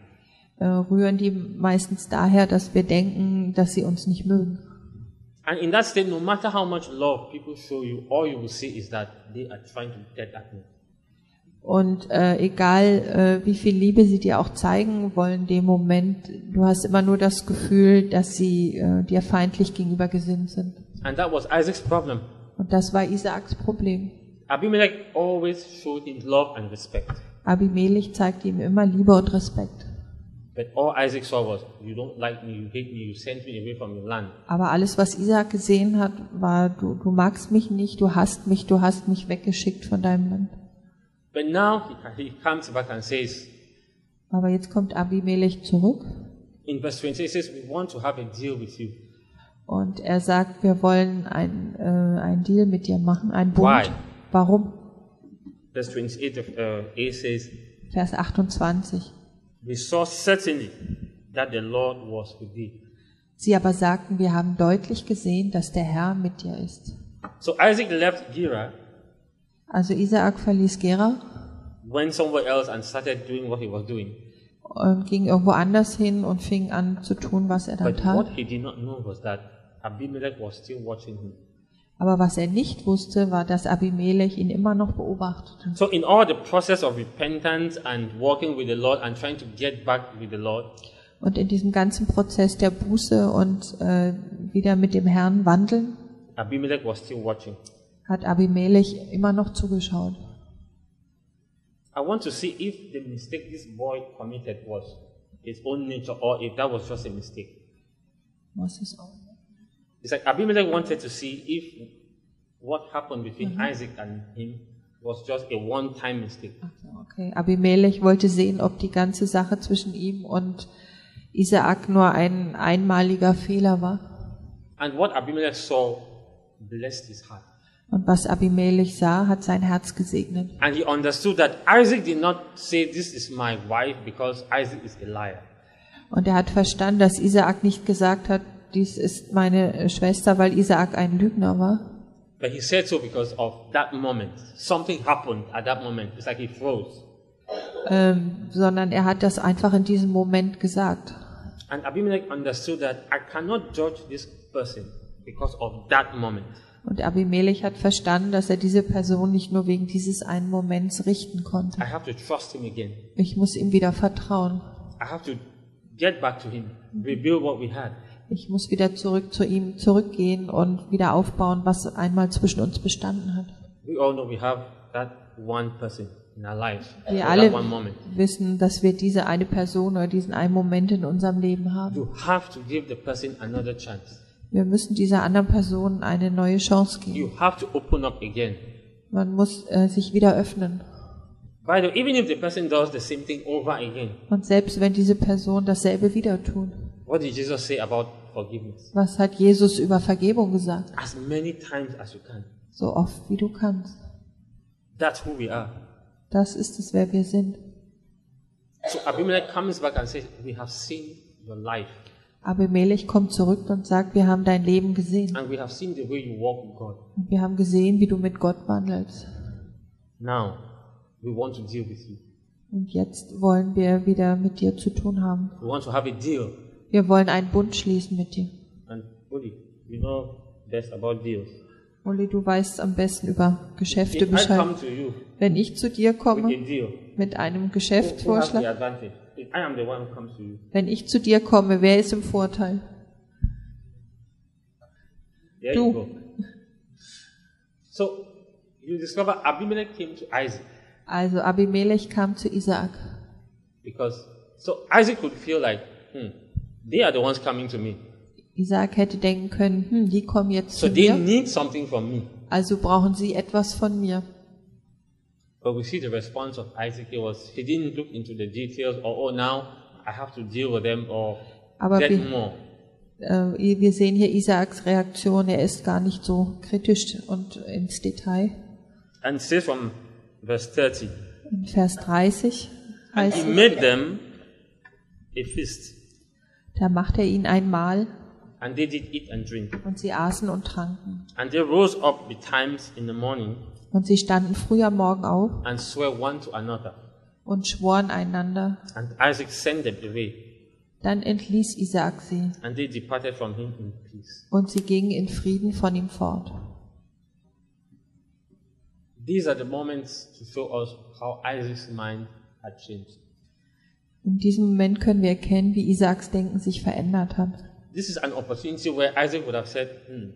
äh, rühren die meistens daher, dass wir denken, dass sie uns nicht mögen. And in that state, no matter how much love people show you, all you will see is that they are trying to get at me. Und äh, egal, äh, wie viel Liebe sie dir auch zeigen wollen, in dem Moment, du hast immer nur das Gefühl, dass sie äh, dir feindlich gegenüber gesinnt sind. And that was Isaac's problem. Und das war Isaaks Problem. Abimelech always showed him love and respect. Abimelech zeigte ihm immer Liebe und Respekt. Aber alles, was Isaak gesehen hat, war, du, du magst mich nicht, du hasst mich, du hast mich weggeschickt von deinem Land. But now he, comes back and says, Aber jetzt kommt Abimelech zurück in verse 20, he says, we want to have a deal with you. und er sagt, wir wollen ein, äh, einen Deal mit dir machen, einen Bund. Why? Warum? Verse 28 of uh, says, Vers 28. we saw certainly that the Lord was with thee. Sie aber sagten, wir haben deutlich gesehen, dass der Herr mit dir ist. So Isaac left Gerar, Also Isaak verließ Gera went somewhere else and started doing what he was doing. und ging irgendwo anders hin und fing an zu tun, was er dann But what tat. he did not know was that Abimelech was still watching him. Aber was er nicht wusste, war, dass Abimelech ihn immer noch beobachtete. So in all the process of repentance and walking with the Lord and trying to get back with the Lord, Und in diesem ganzen Prozess der Buße und äh, wieder mit dem Herrn wandeln, Abimelech was still watching. hat Abimelech immer noch zugeschaut. I want to see if the mistake this boy committed was his own nature or if that was just a mistake. Was ist auch? It's like Abimelech wanted to see if what happened between Isaac and him was just a one time mistake. Okay, Abimelech wollte sehen, ob die ganze Sache zwischen ihm und Isaak nur ein einmaliger Fehler war. And what Abimelech saw blessed his heart. Und was Abimelech sah, hat sein Herz gesegnet. And he understood that Isaac did not say, This is my wife because Isaac is a liar. Und er hat verstanden, dass Isaak nicht gesagt hat, dies ist meine äh, Schwester, weil Isaak ein Lügner war, But he said so because of that moment. Something happened at that moment. It's like he froze. ähm, sondern er hat das einfach in diesem Moment gesagt. And Abimelech understood that I cannot judge this person because of that moment. Und Abimelech hat verstanden, dass er diese Person nicht nur wegen dieses einen Moments richten konnte. I have to trust him again. Ich muss ihm wieder vertrauen. I have to get back to him, rebuild what we had. Ich muss wieder zurück zu ihm zurückgehen und wieder aufbauen, was einmal zwischen uns bestanden hat. We all know we have that one person in our lives. Wir alle wissen, dass wir diese eine Person oder diesen einen Moment in unserem Leben haben. You have to give the person another chance. Wir müssen dieser anderen Person eine neue Chance geben. You have to open up again. Man muss äh, sich wieder öffnen. By the way, even if the person does the same thing over again, Und selbst wenn diese Person dasselbe wieder tut, what did Jesus say about forgiveness? was hat Jesus über Vergebung gesagt? As many times as you can. So oft wie du kannst. That's who we are. Das ist es, wer wir sind. So Abimelech comes back and says, We have seen your life, Abimelech kommt zurück und sagt, wir haben dein Leben gesehen. and we have seen the way you walk with God. Und wir haben gesehen, wie du mit Gott wandelst. Now, we want to deal with you. Und jetzt wollen wir wieder mit dir zu tun haben. We want to have a deal. Wir wollen einen Bund schließen mit dir. And Uli, you know best about deals. Uli, du weißt am besten über Geschäfte If I come Bescheid. to you Wenn ich zu dir with a komme deal, mit einem who, who has the Geschäftsvorschlag, advantage? If I am the one who comes to you, wenn ich zu dir komme, wer ist im Vorteil? there Du. you go. So you discover Abimelech came to Isaac Also Abimelech kam zu Isaak. because so Isaac could feel like, hmm, they are the ones coming to me. Isaak hätte denken können, hm, die kommen jetzt So zu they mir, need something from me. also brauchen sie etwas von mir. But we see the response of Isaac. It was he didn't look into the details or oh now I have to deal with them or Aber get wir- more. Äh, wir sehen hier Isaaks Reaktion, er ist gar nicht so kritisch und ins Detail. And says from verse 30, In Vers 30 and heißt he es, made them a feast, da macht er ihnen ein Mahl and they did eat and drink. und sie aßen und tranken. And they rose up betimes in the morning Und sie standen früh am Morgen auf and swore one to another. und schworen einander. And Isaac sent them away, Dann entließ Isaak sie and they departed from him in peace. und sie gingen in Frieden von ihm fort. These are the moments to show us how Isaac's mind had changed. In diesem Moment können wir erkennen, wie Isaaks Denken sich verändert hat. This is an opportunity where Isaac would have said, hmm,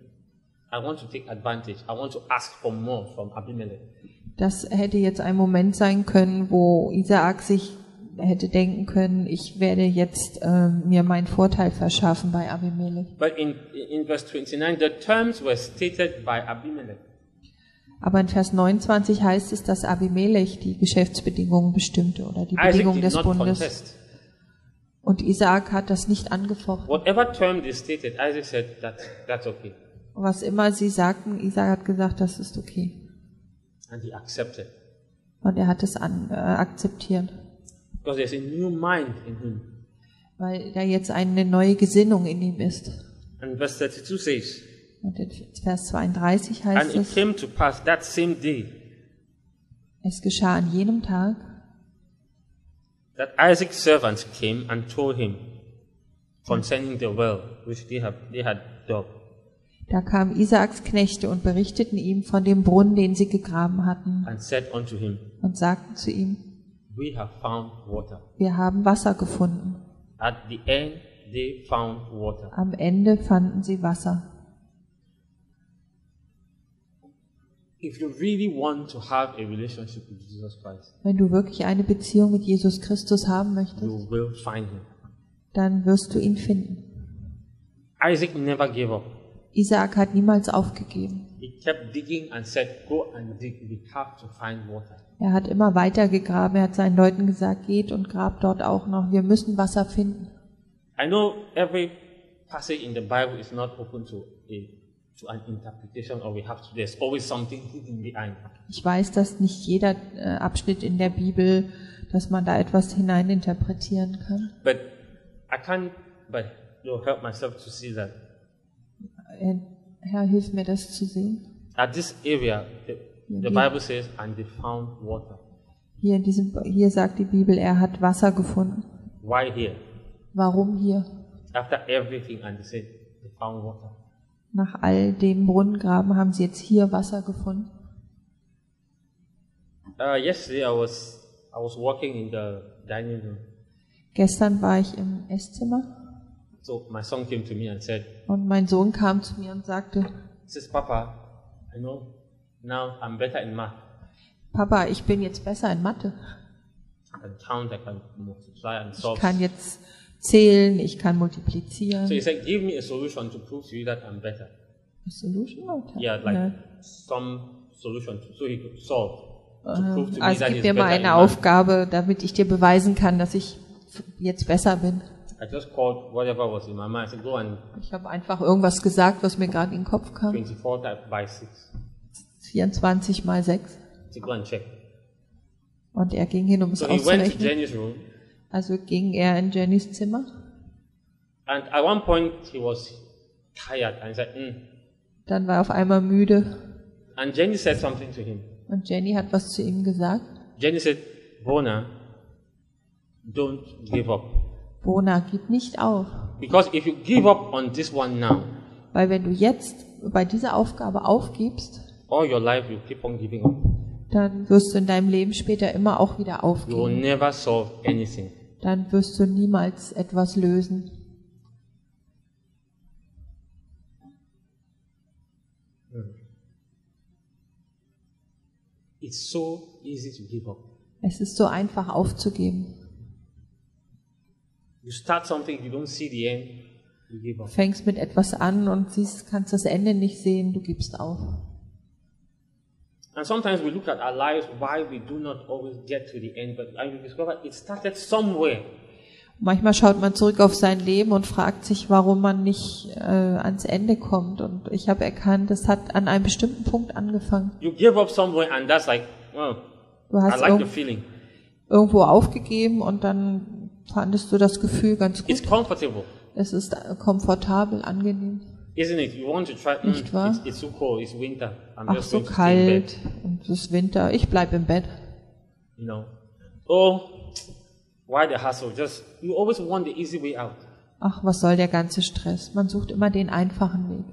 I want to take advantage. I want to ask for more from Abimelech. Das hätte jetzt ein Moment sein können, wo Isaak sich hätte denken können, ich werde jetzt äh, mir meinen Vorteil verschaffen bei Abimelech. But in, in verse 29, the terms were stated by Abimelech. Aber in Vers 29 heißt es, dass Abimelech die Geschäftsbedingungen bestimmte oder die Isaac Bedingungen des Bundes. contest. Und Isaak hat das nicht angefochten. Whatever term they stated, Isaac said, that, that's okay. Was immer sie sagten, Isaak hat gesagt, das ist okay. And he accepted. Und er hat es an, äh, akzeptiert. Because there's a new mind in him. Weil da jetzt eine neue Gesinnung in ihm ist. And verse 32 says, Und in Vers 32 And heißt it es, came to pass that same day es geschah an jenem Tag, that Isaac's servants came and told him concerning the well which they, have, they had dug. da kamen Isaaks Knechte und berichteten ihm von dem Brunnen, den sie gegraben hatten, and said unto him, und sagten zu ihm, We have found water. wir haben Wasser gefunden. At the end, they found water. Am Ende fanden sie Wasser. Wenn du wirklich eine Beziehung mit Jesus Christus haben möchtest, you will find him. dann wirst du ihn finden. Isaac never gave up. Isaak hat niemals aufgegeben. He kept digging and said, Go and dig. We have to find water. Er hat immer weiter gegraben. Er hat seinen Leuten gesagt, geht und grabt dort auch noch. Wir müssen Wasser finden. I know every passage in the Bible is not open to a Ich weiß, dass nicht jeder äh, Abschnitt in der Bibel, dass man da etwas hineininterpretieren kann. But I can't but you help myself to see that Äh, Herr, hilf mir das zu sehen. at this area, the, the. Bible says, and they found water. Hier, in diesem, hier sagt die Bibel, er hat Wasser gefunden. Why here? Warum hier? After everything, and they said they found water. Nach all dem Brunnengraben haben sie jetzt hier Wasser gefunden. Uh, yesterday, I was I was walking in the dining room. Gestern war ich im Esszimmer So my son came to me and said, und mein Sohn kam zu mir und sagte, "Says Papa, I know now I'm better in math. Papa, ich bin jetzt besser in Mathe. I can count, I can multiply and Ich solve." kann jetzt zählen, ich kann multiplizieren. So he said, "Give me a solution to prove to you that I'm better." Solution? Oder? Yeah, like Ja. some solution to, so he could solve me Also gib mir mal eine. Aufgabe, damit ich dir beweisen kann, dass ich jetzt besser bin. I just called whatever was in my mind. I said, "Go and Ich habe einfach irgendwas gesagt, was mir gerade in den Kopf kam. 24 type by six. 24 mal 6. To go and check." Und er ging hin, um es So he Also ging er in Jennys Zimmer. and at one point he was tired, and he said, mm. Dann war er auf einmal müde. and Jenny said something to him. Und Jenny hat was zu ihm gesagt. Jenny said, Bona, don't give up. Bona, gib nicht auf. Because if you give up on this one now, Weil wenn du jetzt bei dieser Aufgabe aufgibst, all your life you keep on giving up. dann wirst du in deinem Leben später immer auch wieder You will aufgeben. never solve anything. Dann wirst du niemals etwas lösen. It's so easy to give up. Es ist so einfach aufzugeben. You start something, you don't see the end, you give Du up. fängst mit etwas an und siehst, kannst das Ende nicht sehen, du gibst auf. And sometimes we look at our lives why we do not always get to the end, but and we discover it started somewhere. Manchmal schaut man zurück auf sein Leben und fragt sich, warum man nicht äh, ans Ende kommt. Und ich habe erkannt, es hat an einem bestimmten Punkt angefangen. You give up somewhere, and that's like, well, Du I hast like the feeling. irgendwo aufgegeben und dann fandest du das Gefühl ganz It's gut. comfortable, Es ist komfortabel, angenehm. Isn't it? You want to try. mm, Nicht wahr? it's, it's so cold. It's winter. I'm Ach, just so kalt und es ist Winter. Ich bleib im Bett. You know. Oh, why the hassle? Just you always want the easy way out. Ach, was soll der ganze Stress? Man sucht immer den einfachen Weg.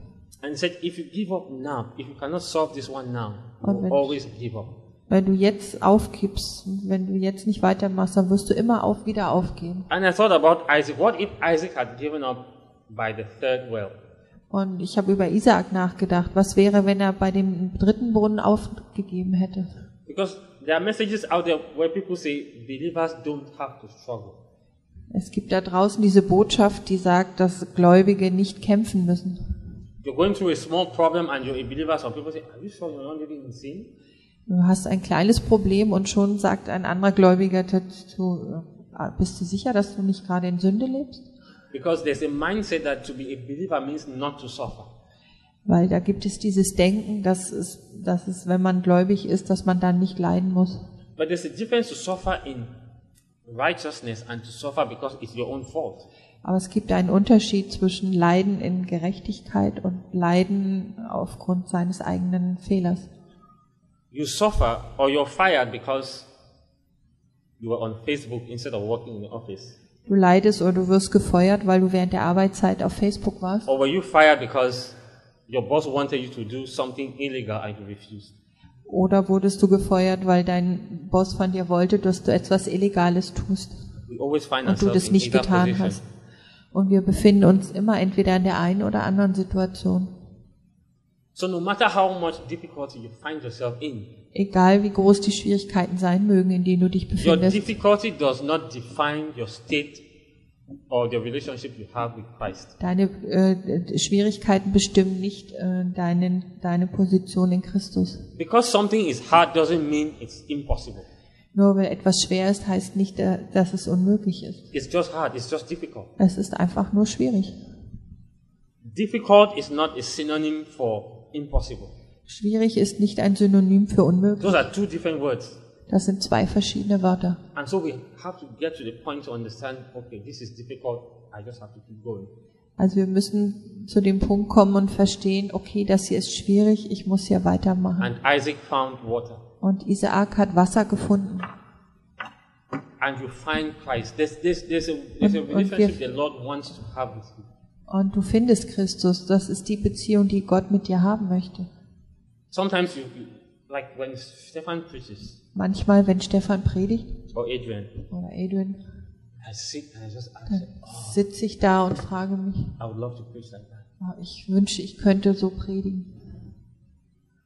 And he said, if you give up now, if you cannot solve this one now, you Und will wenn- always give up. Wenn du jetzt aufgibst, wenn du jetzt nicht weitermachst, dann wirst du immer auf wieder aufgeben. And I thought about Isaac. What if Isaac had given up by the third well? Und ich habe über Isaak nachgedacht. Was wäre, wenn er bei dem dritten Brunnen aufgegeben hätte? Because there are messages out there where people say believers don't have to struggle. Es gibt da draußen diese Botschaft, die sagt, dass Gläubige nicht kämpfen müssen. You're going through a small problem and you're a believer. Some people say, Are you sure you're not living in sin? Du hast ein kleines Problem und schon sagt ein anderer Gläubiger äh, bist du sicher, dass du nicht gerade in Sünde lebst? Because there's a mindset that to be a believer means not to suffer. Weil da gibt es dieses Denken, dass es, dass es, wenn man gläubig ist, dass man dann nicht leiden muss. But there's a difference to suffer in righteousness and to suffer because it's your own fault. Aber es gibt einen Unterschied zwischen Leiden in Gerechtigkeit und Leiden aufgrund seines eigenen Fehlers. You suffer or you're fired because you were on Facebook instead of working in the office. Du leidest oder du wirst gefeuert, weil du während der Arbeitszeit auf Facebook warst. Or were you fired because your boss wanted you to do something illegal and you refused? Oder wurdest du gefeuert, weil dein Boss von dir wollte, dass du etwas Illegales tust und du das nicht getan position. hast. Und wir befinden uns immer entweder in der einen oder anderen Situation. So no matter how much difficulty you find yourself in, Egal wie groß die Schwierigkeiten sein mögen, in denen du dich your befindest, difficulty does not define your state or the relationship you have with Christ. deine äh, Schwierigkeiten bestimmen nicht äh, deinen, deine Position in Christus. Because something is hard doesn't mean it's impossible. Nur weil etwas schwer ist, heißt nicht, äh, dass es unmöglich ist. It's just hard, it's just difficult. Es ist einfach nur schwierig. Difficult is not a synonym for impossible. Schwierig ist nicht ein Synonym für unmöglich. Those are two different words. Das sind zwei verschiedene Wörter. And so we have to get to the point to understand, okay, this is difficult, I just have to keep going. Also wir müssen zu dem Punkt kommen und verstehen, okay, das hier ist schwierig, ich muss hier weitermachen. And Isaac found water. Und Isaak hat Wasser gefunden. And you find Christ. There's, there's, there's, a, there's a Und- und relationship the Lord wants to have with you. Und du findest Christus. Das ist die Beziehung, die Gott mit dir haben möchte. Sometimes you, like when Stefan preaches, Manchmal, wenn Stefan predigt or Adrian, oder Adrian, I sit and I just I say, oh, sitze ich da und frage mich, I would love to preach like that. oh, ich wünsche, ich könnte so predigen.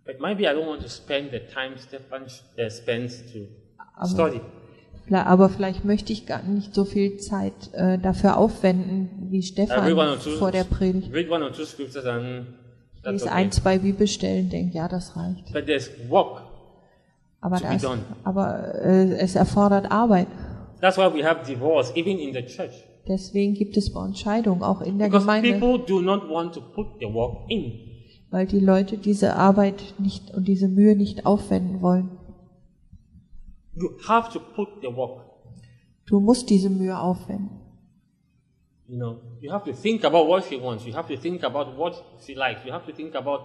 But maybe I don't want to spend the time Stefan uh, spends to Aber- study. Aber vielleicht möchte ich gar nicht so viel Zeit äh, dafür aufwenden, wie Stefan vor der Predigt. that's Lese ein, zwei Bibelstellen, denke, ja, das reicht. But there's work. Aber, To da be ist, done. aber äh, es erfordert Arbeit. That's why we have divorce, even in the church. Deswegen gibt es bei uns Scheidung, auch in der Because Gemeinde, people do not want to put the work in. weil die Leute diese Arbeit nicht und diese Mühe nicht aufwenden wollen. You have to put the work. Du musst diese Mühe aufwenden. You know, you have to think about what she wants. You have to think about what she likes. You have to think about.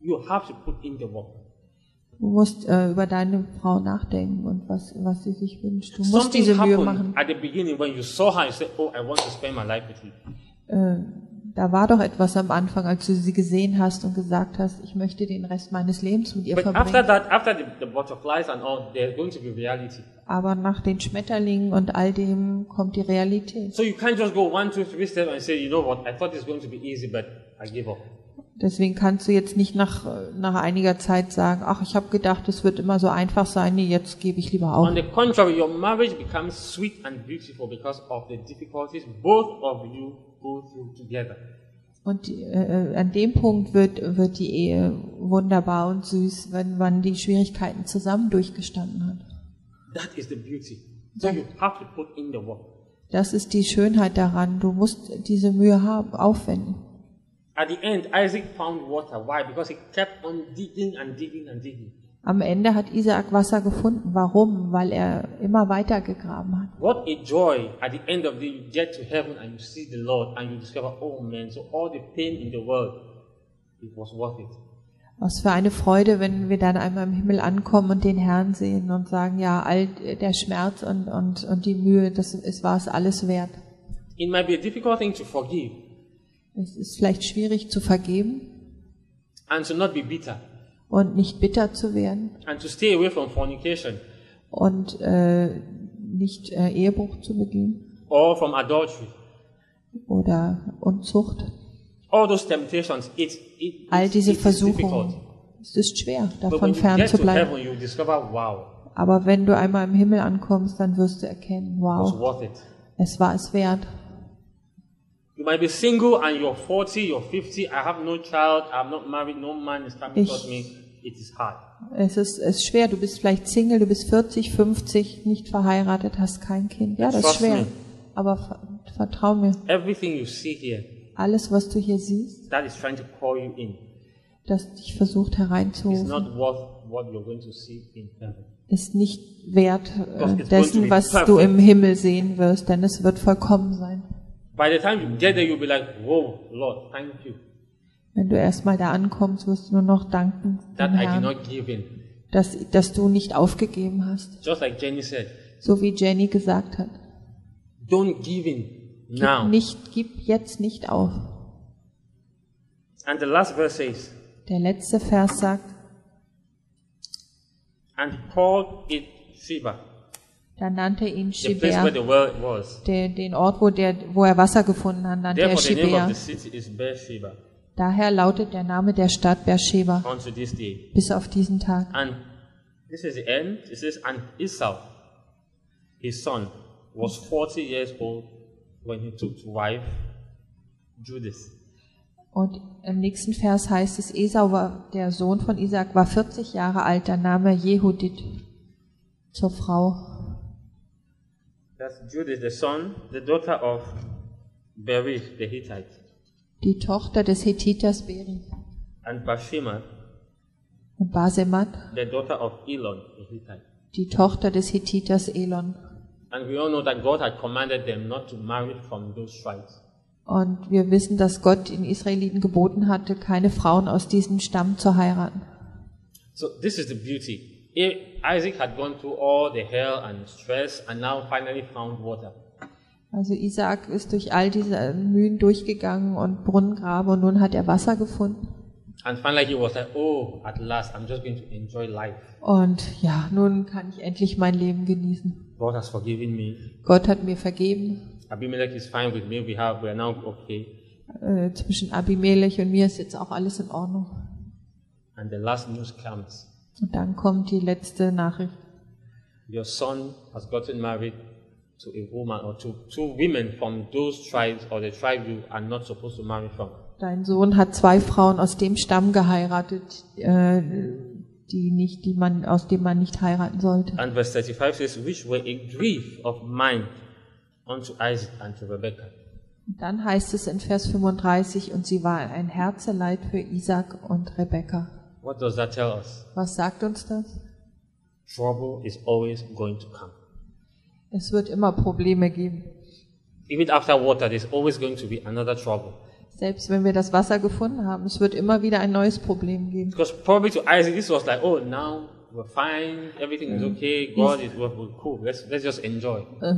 You have to put in the work. Du musst äh, über deine Frau nachdenken und was, was sie sich wünscht. Du musst Something diese Mühe happened machen. at the beginning when you saw her, you said, Oh, I want to spend my life with you. Äh, da war doch etwas am Anfang, als du sie gesehen hast und gesagt hast, ich möchte den Rest meines Lebens mit ihr But after verbringen. that, after the, the butterflies and all, there's going to be reality. Aber nach den Schmetterlingen und all dem kommt die Realität. So you can't just go one, two, three steps and say, you know what, I thought it's going to be easy, but I give up. Deswegen kannst du jetzt nicht nach, nach einiger Zeit sagen, ach, ich habe gedacht, es wird immer so einfach sein, nee, jetzt gebe ich lieber auf. On the contrary, your marriage becomes sweet and beautiful because of the difficulties both of you. Und äh, äh, an dem Punkt wird, wird die Ehe wunderbar und süß, wenn man die Schwierigkeiten zusammen durchgestanden hat. That is the beauty. So you have to put in the work. Das ist die Schönheit daran. Du musst diese Mühe haben, aufwenden. At the end, Isaac found water. Why? Because he kept on digging and digging and digging. Am Ende hat Isaak Wasser gefunden. Warum? Weil er immer weiter gegraben hat. What a joy at the end of the day you get to heaven and you see the Lord and you discover, oh man, so all the pain in the world, it was worth it. Was für eine Freude, wenn wir dann einmal im Himmel ankommen und den Herrn sehen und sagen, ja, all der Schmerz und, und, und die Mühe, das es war es alles wert. It might be a difficult thing to forgive Es ist vielleicht schwierig zu vergeben and to not be bitter und nicht bitter zu werden and to stay away from fornication und äh, nicht äh, Ehebruch zu begehen or from adultery. oder Unzucht. All those temptations, it, it, All diese. Versuchungen. Es ist schwer, davon fern get zu to bleiben. heaven, you discover, wow, Aber wenn du einmal im Himmel ankommst, dann wirst du erkennen, wow, es war es wert. You might be single and you're 40, you're 50, I have no child, I'm not married, no man is coming me. It is hard. Es ist, es ist schwer. Du bist vielleicht Single, du bist 40, 50, nicht verheiratet, hast kein Kind. Ja, das ist schwer. me. Aber ver vertrau mir, Everything you see here, alles, was du hier siehst, that is trying to call you in, das dich versucht is hereinzurufen, not worth what you're going to see in heaven. ist nicht wert äh, dessen, was perfect. du im Himmel sehen wirst, denn es wird vollkommen sein. By the time you get there, you'll be like, whoa, Lord, thank you Wenn du erstmal da ankommst, wirst du nur noch danken Herrn, dass, dass du nicht aufgegeben hast. Just like Jenny said, So wie Jenny gesagt hat. don't give in Gib now. nicht, gib jetzt nicht auf. And the last verse says, Der letzte Vers sagt, and he called it Sheba, da nannte ihn was. der, den Ort, wo, der, wo er Wasser gefunden hat, nannte er Therefore, the name Daher lautet der Name der Stadt Beersheba bis auf diesen Tag. And this is the end. It says, and Esau, his son, was 40 years old when he took to wife Judith. Und im nächsten Vers heißt es, Esau war, der Sohn von Isaac war 40 Jahre alt, da nahm er Jehudit zur Frau. That's Judith, the son, the daughter of Berith, the Hittite, Die Tochter des Hethiters Beri and Bashima, und Basemat, the daughter of Elon, the Hittite. die Tochter des Hethiters Elon. And we all know that God had commanded them not to marry from those tribes. Und wir wissen, dass Gott den Israeliten geboten hatte, keine Frauen aus diesem Stamm zu heiraten. So this is the beauty. Isaac had gone through all the hell and stress and now finally found water. Also Isaac ist durch all diese Mühen durchgegangen und Brunnengrabe und nun hat er Wasser gefunden. And finally he was like, oh, at last, I'm just going to enjoy life. Und ja, nun kann ich endlich mein Leben genießen. God has forgiven me. Gott hat mir vergeben. Abimelech is fine with me. We have, we are now okay. Äh, zwischen Abimelech und mir ist jetzt auch alles in Ordnung. And the last news comes. Und dann kommt die letzte Nachricht. Your son has gotten married to a woman or to two women from those tribes or the tribe you are not supposed to marry from. Dein Sohn hat zwei Frauen aus dem Stamm geheiratet, äh, die nicht, die man, aus dem man nicht heiraten sollte. And verse 35 says, which were a grief of mine unto Isaac and to Rebekah. Dann heißt es in Vers 35, und sie war ein Herzeleid für Isaac und Rebekka. What does that tell us? Was sagt uns das? Trouble is always going to come. Es wird immer Probleme geben. Even after water, there's always going to be another trouble. Selbst wenn wir das Wasser gefunden haben, es wird immer wieder ein neues Problem geben. Because probably to Isaac, this was like, oh, now we're fine, everything is okay, God is we're, we're cool. Let's let's just enjoy. Äh,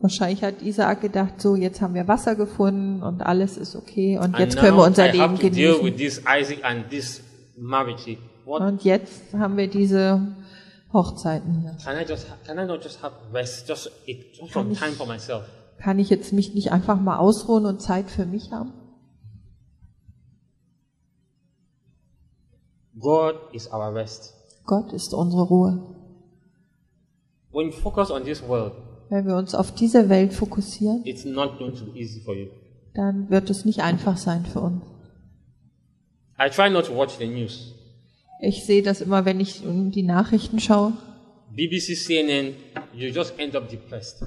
wahrscheinlich hat Isaac gedacht, so jetzt haben wir Wasser gefunden und alles ist okay und And jetzt können wir now unser I have Leben to deal genießen. with this Isaac and this marriage. What Und jetzt haben wir diese Hochzeiten hier. can I just can I not just have rest, just it, just Kann some ich- time for myself? Kann ich jetzt mich nicht einfach mal ausruhen und Zeit für mich haben? God is our rest. Gott ist unsere Ruhe. When you focus on this world, Wenn wir uns auf diese Welt fokussieren, it's not going to be easy for you. dann wird es nicht einfach sein für uns. I try not to watch the news. Ich sehe das immer, wenn ich um die Nachrichten schaue. BBC, CNN, you just end up depressed.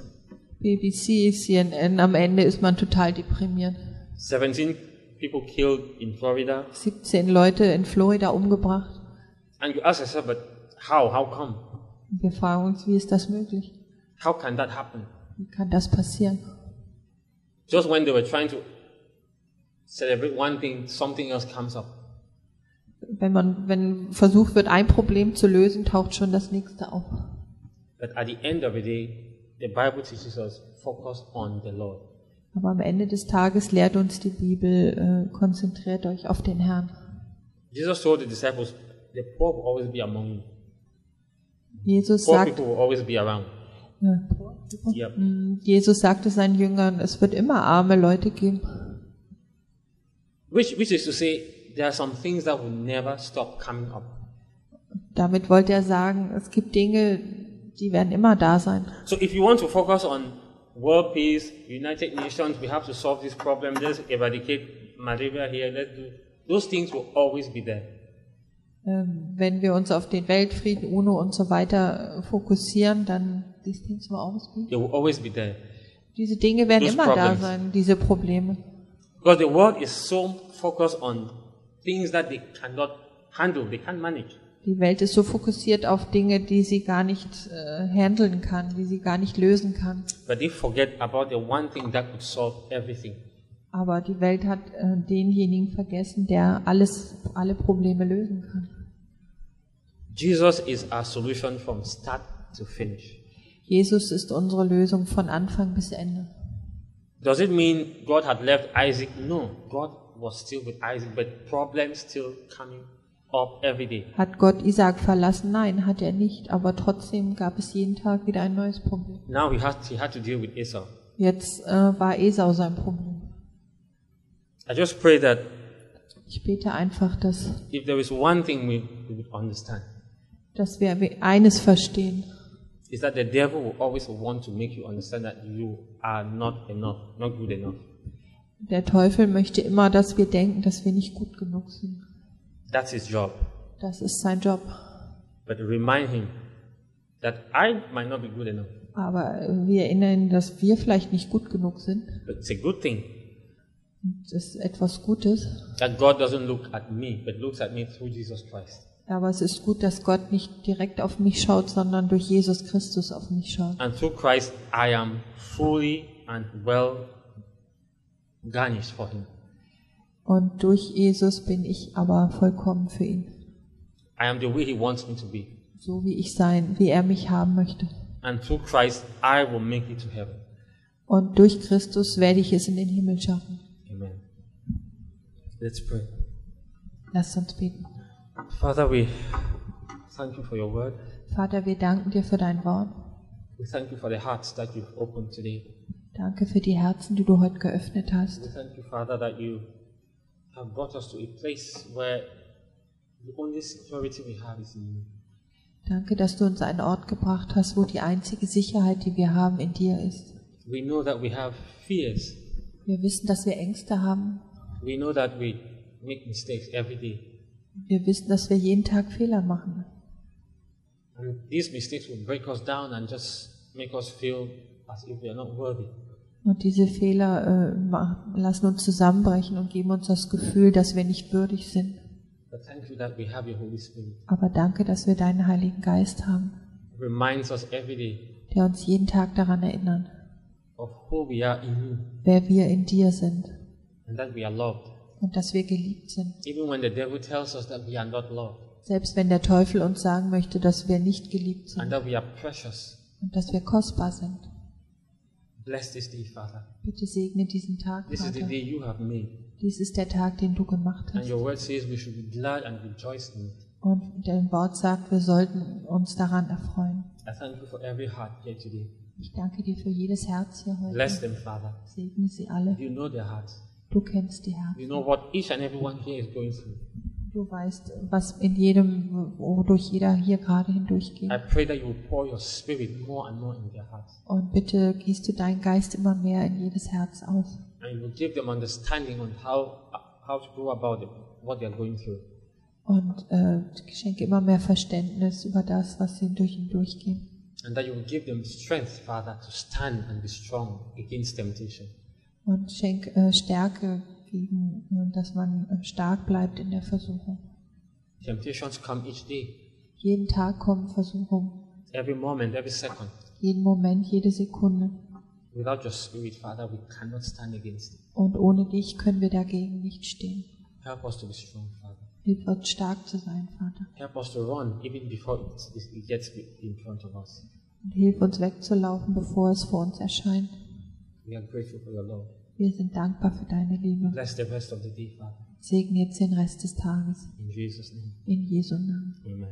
BBC, CNN, am Ende ist man total deprimiert. 17 people killed in Florida. 17 Leute in Florida umgebracht. And you ask yourself, but how? How come? Und wir fragen uns, wie ist das möglich? How can that happen? Wie kann das passieren? Just when they were trying to celebrate one thing, something else comes up. Wenn man, wenn versucht wird, ein Problem zu lösen, taucht schon das nächste auf. But at the end of the day, the Bible teaches us focus on the Lord. Aber am Ende des Tages lehrt uns die Bibel, äh, konzentriert euch auf den Herrn. Jesus told the disciples, the poor will always be among you. Jesus Poor sagt, people will always be around. ja, Yep. mm, Jesus sagte seinen Jüngern, es wird immer arme Leute geben. Which, which is to say, there are some things that will never stop coming up. Damit wollte er sagen, es gibt Dinge, die werden immer da sein. So if you want to focus on world peace, United Nations, we have to solve this problem, let's eradicate malaria here, let's do, those things will always be there. Ähm, wenn wir uns auf den Weltfrieden, UNO und so weiter äh, fokussieren, dann these things will always be. They will always be there. Diese Dinge werden Those immer da problems. sein, diese Probleme. Because the world is so focused on things that they cannot handle, they can't manage. Die Welt ist so fokussiert auf Dinge, die sie gar nicht äh, handeln kann, die sie gar nicht lösen kann. But they forget about the one thing that could solve everything. Aber die Welt hat äh, denjenigen vergessen, der alles, alle Probleme lösen kann. Jesus is our solution from start to finish. Jesus ist unsere Lösung von Anfang bis Ende. Does it mean God had left Isaac? No, God was still with Isaac, but problems still coming up every day. Hat Gott Isaac verlassen? Nein, hat er nicht. Aber trotzdem gab es jeden Tag wieder ein neues Problem. Now he had, he had to deal with Esau. Jetzt äh, war Esau sein Problem. I just pray that Ich bete einfach, dass, if there is one thing we, we would understand, dass wir eines verstehen. is that the devil will always want to make you understand that you are not enough, not good enough. Der Teufel möchte immer, dass wir denken, dass wir nicht gut genug sind. That's his job. Das ist sein Job. But remind him that I might not be good enough, Aber wir erinnern ihn, dass wir vielleicht nicht gut genug sind. but it's a good thing Das ist etwas Gutes. that God doesn't look at me, but looks at me through Jesus Christ. Aber es ist gut, dass Gott nicht direkt auf mich schaut, sondern durch Jesus Christus auf mich schaut. And through Christ, I am fully and well garnished for him. Und durch Jesus bin ich aber vollkommen für ihn. I am the way he wants me to be. So wie ich sein, wie er mich haben möchte. And through Christ, I will make it to heaven. Und durch Christus werde ich es in den Himmel schaffen. Amen. Let's pray. Lasst uns beten. Father, we thank you for your word. Vater, wir danken dir für dein Wort. We thank you for the hearts that you've opened today. Danke für die Herzen, die du heute geöffnet We hast. thank you, Father, that you have brought us to a place where the only security we have is in you. Danke, dass du uns einen Ort gebracht hast, wo die einzige Sicherheit, die wir haben, in dir ist. We know that we have fears. Wir wissen, dass wir Ängste haben. We know that we make mistakes every day. Wir wissen, dass wir jeden Tag Fehler machen. And these mistakes will break us down and just make us feel as if we are not worthy. Und diese Fehler äh, lassen uns zusammenbrechen und geben uns das Gefühl, dass wir nicht würdig sind. But thank you that we have your Holy Spirit. Aber danke, dass wir deinen Heiligen Geist haben, der uns jeden Tag daran erinnert, wer wir in dir sind and that we are loved. und dass wir geliebt sind. Even when the devil tells us that we are not loved Selbst wenn der Teufel uns sagen möchte, dass wir nicht geliebt and sind that we are precious. und dass wir kostbar sind. Bless this day, Father. Bitte segne diesen Tag, This is the Vater. day you have made. Dies ist der Tag, den du gemacht And hast. your word says we should be glad and rejoice in it. Und dein Wort sagt, wir sollten uns daran erfreuen. I thank you for every heart here today. Ich danke dir für jedes Herz hier Bless heute. them, Father. Segne sie alle. You know their hearts. Du kennst die You Herzen. know what each and every one here is going through. Du weißt, was in jedem, wodurch jeder hier gerade hindurchgeht. I pray that you will pour your spirit more and more in their hearts. Und bitte gießt du deinen Geist immer mehr in jedes Herz aus. And you will give them understanding on how, how to go about it, what they are going through. Und äh, schenke immer mehr Verständnis über das, was sie durch und durchgehen. And that you will give them strength, Father, to stand and be strong against temptation. Und schenk äh, Stärke gegen, äh, dass man äh, stark bleibt in der Versuchung. Temptations come each day, Jeden Tag kommen Versuchungen. every moment, every second. Jeden Moment, jede Sekunde. Without your spirit, Father, we cannot stand against it. Und ohne dich können wir dagegen nicht stehen. Help us to be strong, Father. Hilf uns stark zu sein, Vater. Help us to run even before it, it gets in front of us. Und hilf uns wegzulaufen, bevor es vor uns erscheint. We are grateful for your love. Wir sind dankbar für deine Liebe. Bless the rest of the day, Father. Segne jetzt den Rest des Tages. In Jesus' name, In Jesu Namen. amen.